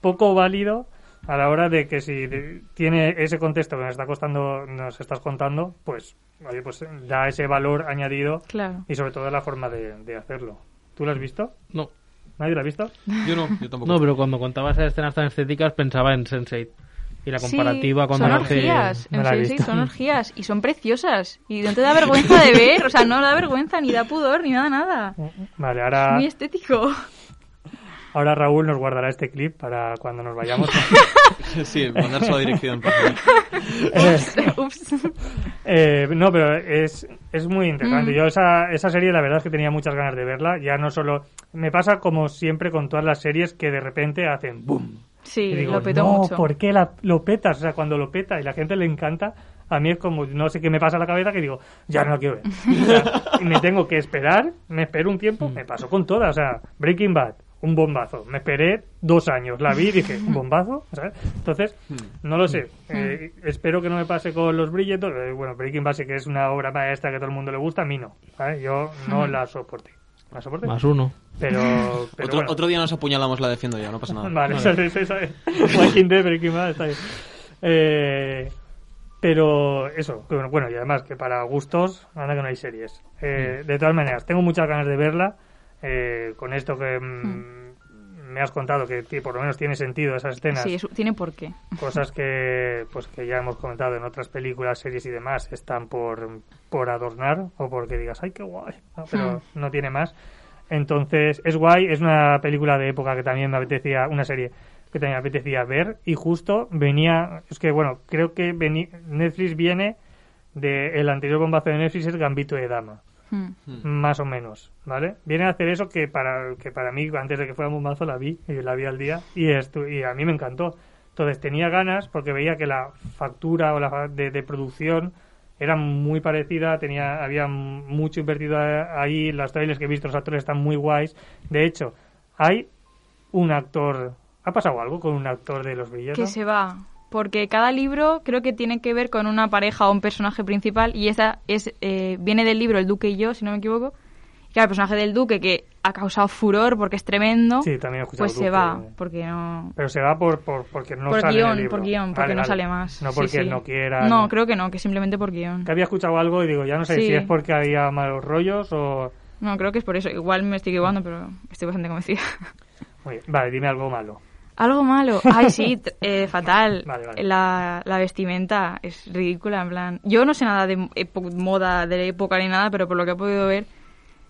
poco válido a la hora de que si tiene ese contexto que nos está costando, nos estás contando, pues, oye, pues da ese valor añadido Claro. y sobre todo la forma de, de hacerlo. ¿Tú lo has visto? No, ¿Nadie lo ha visto? Yo no, yo tampoco. no, pero cuando contabas esas escenas tan estéticas pensaba en Sense8. Y la Sí, comparativa cuando son nace... orgías, No la sí, visto. son orgías y son preciosas y no te da vergüenza de ver, o sea, no da vergüenza ni da pudor ni nada nada. Vale, ahora, Muy estético. ahora Raúl nos guardará este clip para cuando nos vayamos. sí, mandárselo a dirección. por favor. Ups. Eh, no, pero es, es muy interesante. Mm. Yo esa, esa serie la verdad es que tenía muchas ganas de verla. Ya no solo... Me pasa como siempre con todas las series que de repente hacen ¡boom! Sí, digo, lo petó no, mucho. ¿por qué la- lo petas? O sea, cuando lo peta y la gente le encanta, a mí es como, no sé qué me pasa a la cabeza que digo, ya no la quiero ver. O sea, y me tengo que esperar, me espero un tiempo, me pasó con todas. O sea, Breaking Bad, un bombazo. Me esperé dos años, la vi y dije, ¿un bombazo? ¿Sabes? Entonces, no lo sé. Eh, espero que no me pase con los Bridgerton. Eh, bueno, Breaking Bad sí que es una obra maestra que a todo el mundo le gusta, a mí no. ¿vale? Yo no la soporté. ¿La soporté? Más uno. Pero, pero otro, bueno. otro día nos apuñalamos, la defiendo yo, no pasa nada. Vale, eso es, eso es. Walking Dead, Breaking Bad, está bien. Eh, pero eso, bueno, bueno, y además que para gustos, anda que no hay series. Eh, Mm. De todas maneras, tengo muchas ganas de verla. eh, con esto que mm, me has contado, que por lo menos tiene sentido esas escenas. Sí, eso tiene por qué. Cosas que, pues, que ya hemos comentado en otras películas, series y demás, están por, por adornar o porque digas, ¡ay, qué guay! Pero no tiene más. Entonces, es guay, es una película de época que también me apetecía, una serie que también me apetecía ver y justo venía, es que bueno, creo que Netflix viene de el anterior bombazo de Netflix es Gambito de Dama, Hmm. más o menos, ¿vale? Viene a hacer eso que para que para mí antes de que fuera bombazo la vi y la vi al día y esto y a mí me encantó. Entonces tenía ganas porque veía que la factura o la fa- de, de producción era muy parecida, tenía había mucho invertido ahí, las trailers que he visto, los actores están muy guays. De hecho, hay un actor, ¿ha pasado algo con un actor de los billetes? Que se va. Porque cada libro creo que tiene que ver con una pareja o un personaje principal y esa es eh, viene del libro El Duque y yo, si no me equivoco. Y claro, el personaje del Duque que ha causado furor porque es tremendo, Sí, también he escuchado pues se Duque. va. Porque no... Pero se va por, por porque no por sale en el guion, libro. por guion, porque Vale, no vale. sale más. No Sí, porque sí. no quiera. No, creo que no, que simplemente por guion. Que había escuchado algo y digo, ya no sé Sí. si es porque había malos rollos o... No, creo que es por eso. Igual me estoy equivocando, pero estoy bastante convencida. Muy bien. Vale, dime algo malo. Algo malo. Ay, sí, eh, fatal. Vale, vale. La, la vestimenta es ridícula, en plan. Yo no sé nada de moda de la época ni nada, pero por lo que he podido ver,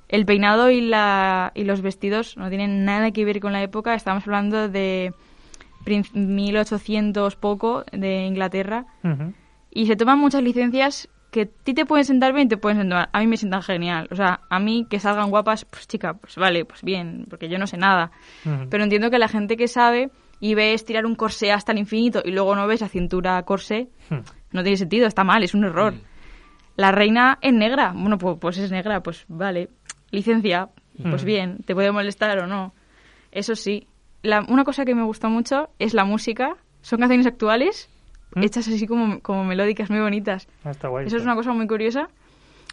el peinado y, la, y los vestidos no tienen nada que ver con la época. Estamos hablando de prin- 1800 poco de Inglaterra. Y se toman muchas licencias que a ti te pueden sentar bien y te pueden sentar. A mí me sientan genial. O sea, a mí que salgan guapas, pues chica, pues vale, pues bien, porque yo no sé nada. Pero entiendo que la gente que sabe y ve estirar un corsé hasta el infinito y luego no ves la cintura corsé, Hmm. no tiene sentido, está mal, es un error. La reina es negra, bueno, pues, pues es negra, pues vale. Licencia, pues Hmm. bien, te puede molestar o no. Eso sí. La- una cosa que me gusta mucho es la música. Son canciones actuales, ¿Mm? hechas así como, como melódicas, muy bonitas. Ah, Está guay. Eso es está. una cosa muy curiosa.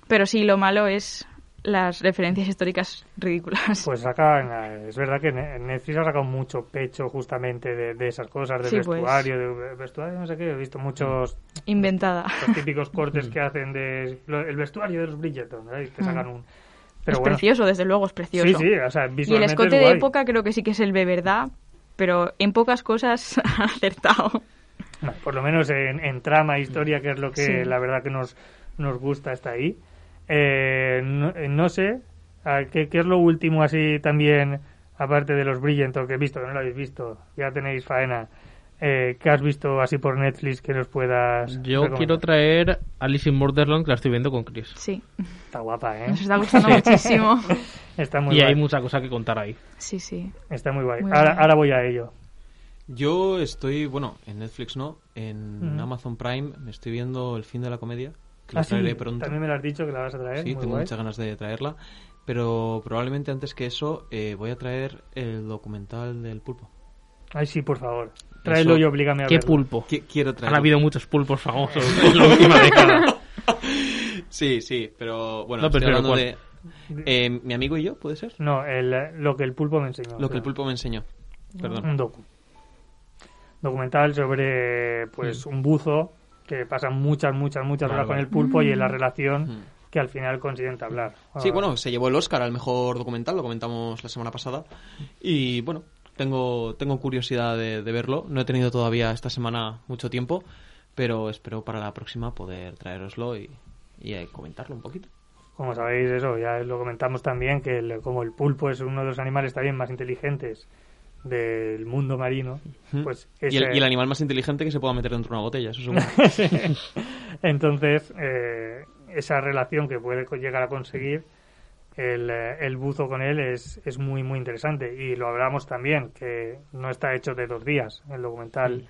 Pero sí, lo malo es las referencias históricas ridículas. Pues sacan, es verdad que Ne- Netflix ha sacado mucho pecho justamente de, de esas cosas, del Sí, pues. vestuario, de vestuario, no sé qué, he visto muchos Inventada. los típicos cortes que hacen de lo- el vestuario de los Bridgerton, ¿eh? que sacan un... Pero es bueno, precioso, desde luego, es precioso. sí, sí, o sea, y el visualmente escote es de época creo que sí que es el de verdad, pero en pocas cosas han acertado. Bueno, por lo menos en, en trama, historia, que es lo que Sí. la verdad que nos, nos gusta, está ahí. Eh, no, eh, no sé, a ver, ¿qué, qué es lo último así también, aparte de los Bridgerton que he visto, que no lo habéis visto, ya tenéis faena, eh, ¿qué has visto así por Netflix que nos puedas Yo recomendar? quiero traer Alice in Borderland, que la estoy viendo con Chris. Sí, Está guapa, ¿eh? nos está gustando muchísimo. Está muy Y guay. hay mucha cosa que contar ahí. Sí, sí. Está muy guay. Muy ahora, guay. ahora voy a ello. Yo estoy, bueno, en Netflix no, en. Amazon Prime me estoy viendo El fin de la comedia, que la Ah, sí, traeré pronto. también me lo has dicho que la vas a traer. Sí, muy tengo guay. muchas ganas de traerla, pero probablemente antes que eso eh, voy a traer el documental del pulpo. Ay, sí, por favor. Tráelo Eso- y oblígame a ¿Qué verlo. pulpo? Qui- quiero traer. Han habido muchos pulpos famosos en la última década. Sí, sí, pero bueno, No, pero estoy hablando de eh, mi amigo y yo, ¿puede ser? No, el, lo que el pulpo me enseñó. Lo que el pulpo me enseñó. Perdón. Un docu. Documental sobre pues un buzo que pasa muchas, muchas, muchas Vale, horas con el pulpo y en la relación Mm. que al final consigue entablar. Sí, bueno, se llevó el Oscar al mejor documental, lo comentamos la semana pasada. Y bueno, tengo, tengo curiosidad de, de verlo. No he tenido todavía esta semana mucho tiempo, pero espero para la próxima poder traeroslo y, y eh, comentarlo un poquito. Como sabéis, eso, ya lo comentamos también, que el- como el pulpo es uno de los animales también más inteligentes del mundo marino, pues y, el, ese- y el animal más inteligente que se pueda meter dentro de una botella, eso. Entonces, eh, esa relación que puede llegar a conseguir el, eh, el buzo con él es, es muy, muy interesante. Y lo hablamos también, que no está hecho de dos días. El documental,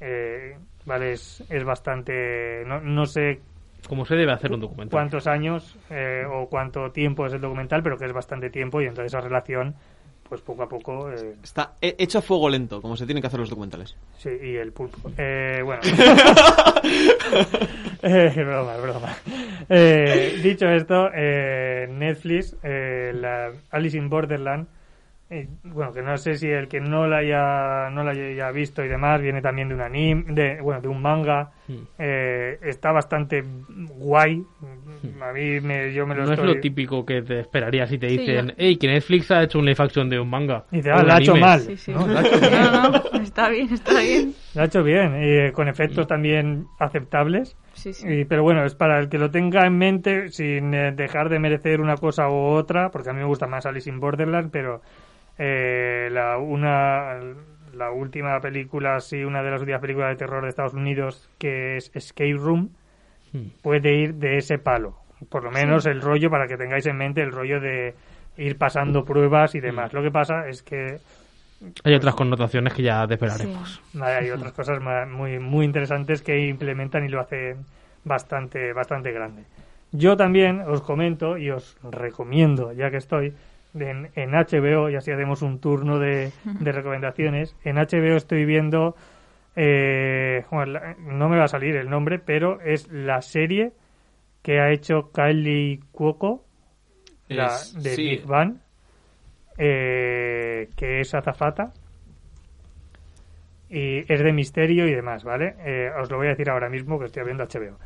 eh, vale, es, es bastante... No, no sé Como se debe hacer un documental. cuántos años eh, o cuánto tiempo es el documental, pero que es bastante tiempo y entonces esa relación, pues poco a poco... eh, Está he- hecho a fuego lento, como se tienen que hacer los documentales. Sí, y el pulpo. Eh, bueno. eh, broma, broma. Eh, dicho esto, eh, Netflix, eh, la Alice in Borderland, eh, bueno, que no sé si el que no la haya, no la haya visto y demás, viene también de un anime, de, bueno, de un manga. Mm. Eh, está bastante guay. A mí me, yo me lo No es lo típico que te esperarías si te dicen, hey, que Netflix ha hecho un live action de un manga. Y dice, o ah, la ha hecho anime". mal. Sí, sí. No, la ha hecho bien. No, no, está bien, está bien. Lo ha hecho bien, y, eh, con efectos también aceptables. Sí, sí. Y- pero bueno, es para el que lo tenga en mente sin eh, dejar de merecer una cosa u otra, porque a mí me gusta más Alice in Borderland, pero eh, la, una, la última película, sí, una de las últimas películas de terror de Estados Unidos, que es Escape Room, Mm. puede ir de ese palo. Por lo menos el rollo, para que tengáis en mente el rollo de ir pasando pruebas y demás. Lo que pasa es que Hay otras connotaciones que ya desvelaremos. Hay otras cosas muy, muy interesantes que implementan y lo hacen bastante, bastante grande. Yo también os comento y os recomiendo, ya que estoy en, en HBO, y así hacemos un turno de, de recomendaciones. En HBO estoy viendo, eh, bueno, no me va a salir el nombre, pero es la serie que ha hecho Kylie Cuoco, la Es- de sí. Big Bang, eh, que es azafata y es de misterio y demás, ¿vale? Eh, os lo voy a decir ahora mismo que estoy viendo HBO.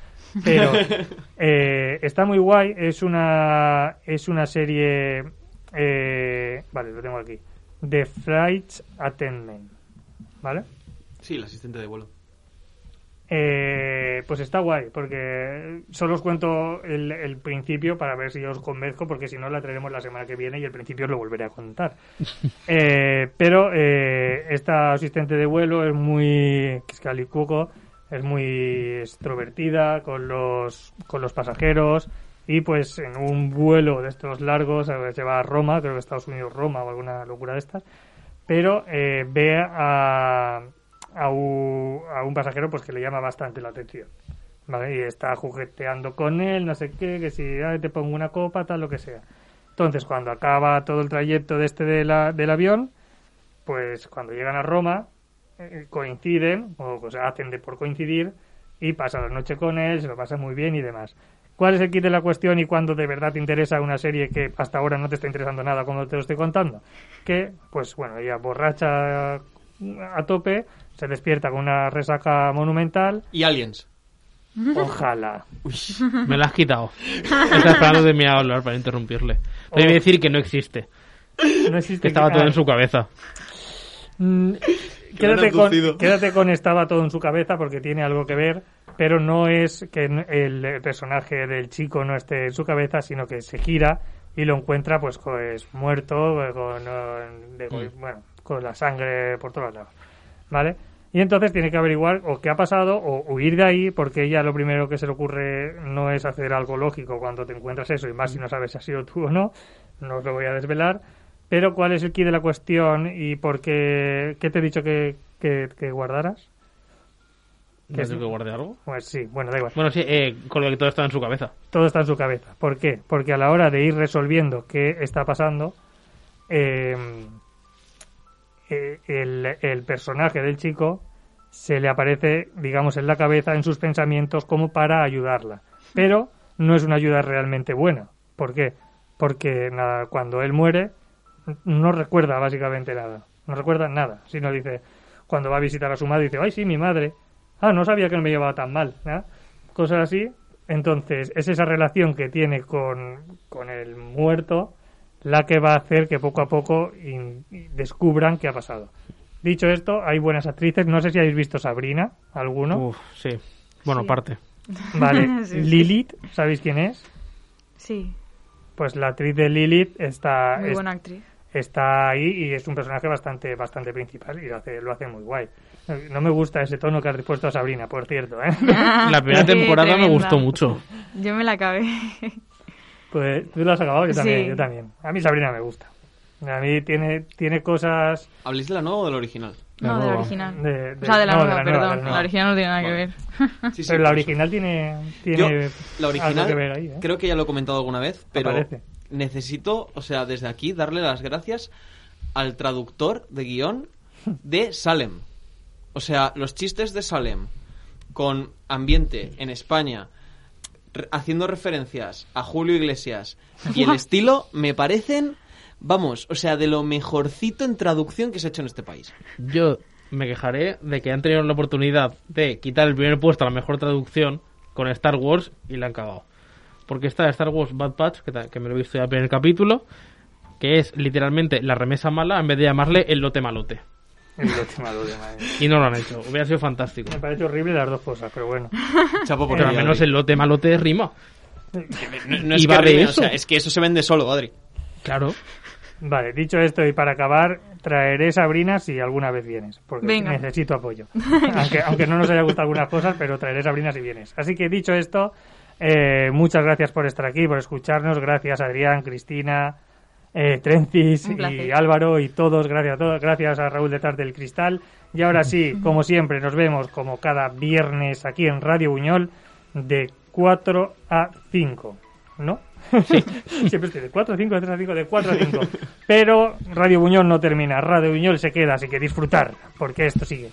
Pero eh, está muy guay, es una es una serie eh, vale, lo tengo aquí. The Flight Attendant, ¿vale? Sí, el asistente de vuelo. Eh, pues está guay, porque solo os cuento el, el principio para ver si os convenzco, porque si no la traeremos la semana que viene y el principio os lo volveré a contar. Eh, pero eh, esta asistente de vuelo es muy calicuco, es muy extrovertida con los, con los pasajeros y pues en un vuelo de estos largos, se va a Roma, creo que Estados Unidos, Roma o alguna locura de estas, pero eh, ve a, a, un, pasajero pues que le llama bastante la atención. Y está jugueteando con él, no sé qué, que si "Ay, te pongo una copa, tal, lo que sea. Entonces, cuando acaba todo el trayecto de este del avión, pues cuando llegan a Roma, eh, coinciden, o, o sea, hacen de por coincidir, y pasan la noche con él, se lo pasan muy bien y demás. ¿Cuál es el kit de la cuestión y cuando de verdad te interesa una serie que hasta ahora no te está interesando nada como te lo estoy contando? Que, pues bueno, ella borracha a tope, se despierta con una resaca monumental. Y Aliens. Ojalá. Me la has quitado. Está esperando de mí a hablar para interrumpirle. Te voy a decir que no existe. No existe Que estaba que- todo en su cabeza. Mm, quédate, con, quédate con estaba todo en su cabeza porque tiene algo que ver, pero no es que el personaje del chico no esté en su cabeza, sino que se gira y lo encuentra pues, pues muerto, eh, con, eh, de- Mm. bueno, con la sangre por todos lados. ¿Vale? Y entonces tiene que averiguar o qué ha pasado o huir de ahí porque ella lo primero que se le ocurre no es hacer algo lógico cuando te encuentras eso y más si no sabes si ha sido tú o no. No os lo voy a desvelar. Pero ¿cuál es el key de la cuestión y por qué, qué te he dicho que, que, que guardaras? ¿No Que es que guarde algo? Pues sí, bueno, da igual. Bueno, sí, eh, con lo que todo está en su cabeza. Todo está en su cabeza. ¿Por qué? Porque a la hora de ir resolviendo qué está pasando, eh, eh, el, el personaje del chico se le aparece, digamos, en la cabeza, en sus pensamientos, como para ayudarla. Pero no es una ayuda realmente buena. ¿Por qué? Porque nada, cuando él muere, no recuerda básicamente nada. No recuerda nada. Sino dice, cuando va a visitar a su madre, dice, ay, sí, mi madre. Ah, no sabía que no me llevaba tan mal. ¿no? Cosas así. Entonces, es esa relación que tiene con, con el muerto la que va a hacer que poco a poco in- descubran qué ha pasado. Dicho esto, hay buenas actrices. No sé si habéis visto Sabrina, alguno. Uf, sí. Bueno, Sí. parte. Vale, Sí, sí. Lilith, ¿sabéis quién es? Sí, Pues la actriz de Lilith está, muy es- buena actriz. está ahí y es un personaje bastante bastante principal y lo hace, lo hace muy guay. No me gusta ese tono que has dispuesto a Sabrina, por cierto. ¿eh? La primera temporada me gustó mucho. Yo me la acabé. Pues tú lo has acabado, yo también, Sí. yo también. A mí Sabrina me gusta. A mí tiene, tiene cosas ¿Habléis de la nueva o del original? La no, de la original. de, de- o sea, de la no, nueva, de la perdón. la La, nueva. original no tiene nada Vale. que ver. Sí, sí, Pero la original tiene, Yo, la original, algo que ver ahí, ¿eh? creo que ya lo he comentado alguna vez, pero Aparece. necesito, o sea, desde aquí darle las gracias al traductor de guion de Salem. O sea, los chistes de Salem con ambiente en España, re- haciendo referencias a Julio Iglesias y el estilo me parecen, vamos, o sea, de lo mejorcito en traducción que se ha hecho en este país. Yo me quejaré de que han tenido la oportunidad de quitar el primer puesto a la mejor traducción con Star Wars y la han cagado. Porque está Star Wars Bad Patch, que, que me lo he visto ya en el primer capítulo, que es literalmente la remesa mala en vez de llamarle el lote malote. El de madre. Y no lo han hecho. Hubiera sido fantástico. Me parece horrible las dos cosas, pero bueno. Chapo por Pero al menos el lote malote rima. No, no es y que de rime, o eso. sea, es que eso se vende solo, Adri. Claro. Vale, dicho esto y para acabar, traeré Sabrina si alguna vez vienes, porque Venga. necesito apoyo. aunque, aunque no nos haya gustado algunas cosas, pero traeré Sabrina si vienes. Así que dicho esto, eh, muchas gracias por estar aquí, por escucharnos. Gracias Adrián, Cristina, eh, Trencis y. Álvaro y todos. Gracias a todos. Gracias a Raúl detrás del cristal. Y ahora sí, como siempre, nos vemos como cada viernes aquí en Radio Buñol de 4 a 5. ¿No? Siempre estoy de 4 a 5, de 3 a 5, de 4 a 5. Pero Radio Buñol no termina. Radio Buñol se queda, así que disfrutar, porque esto sigue.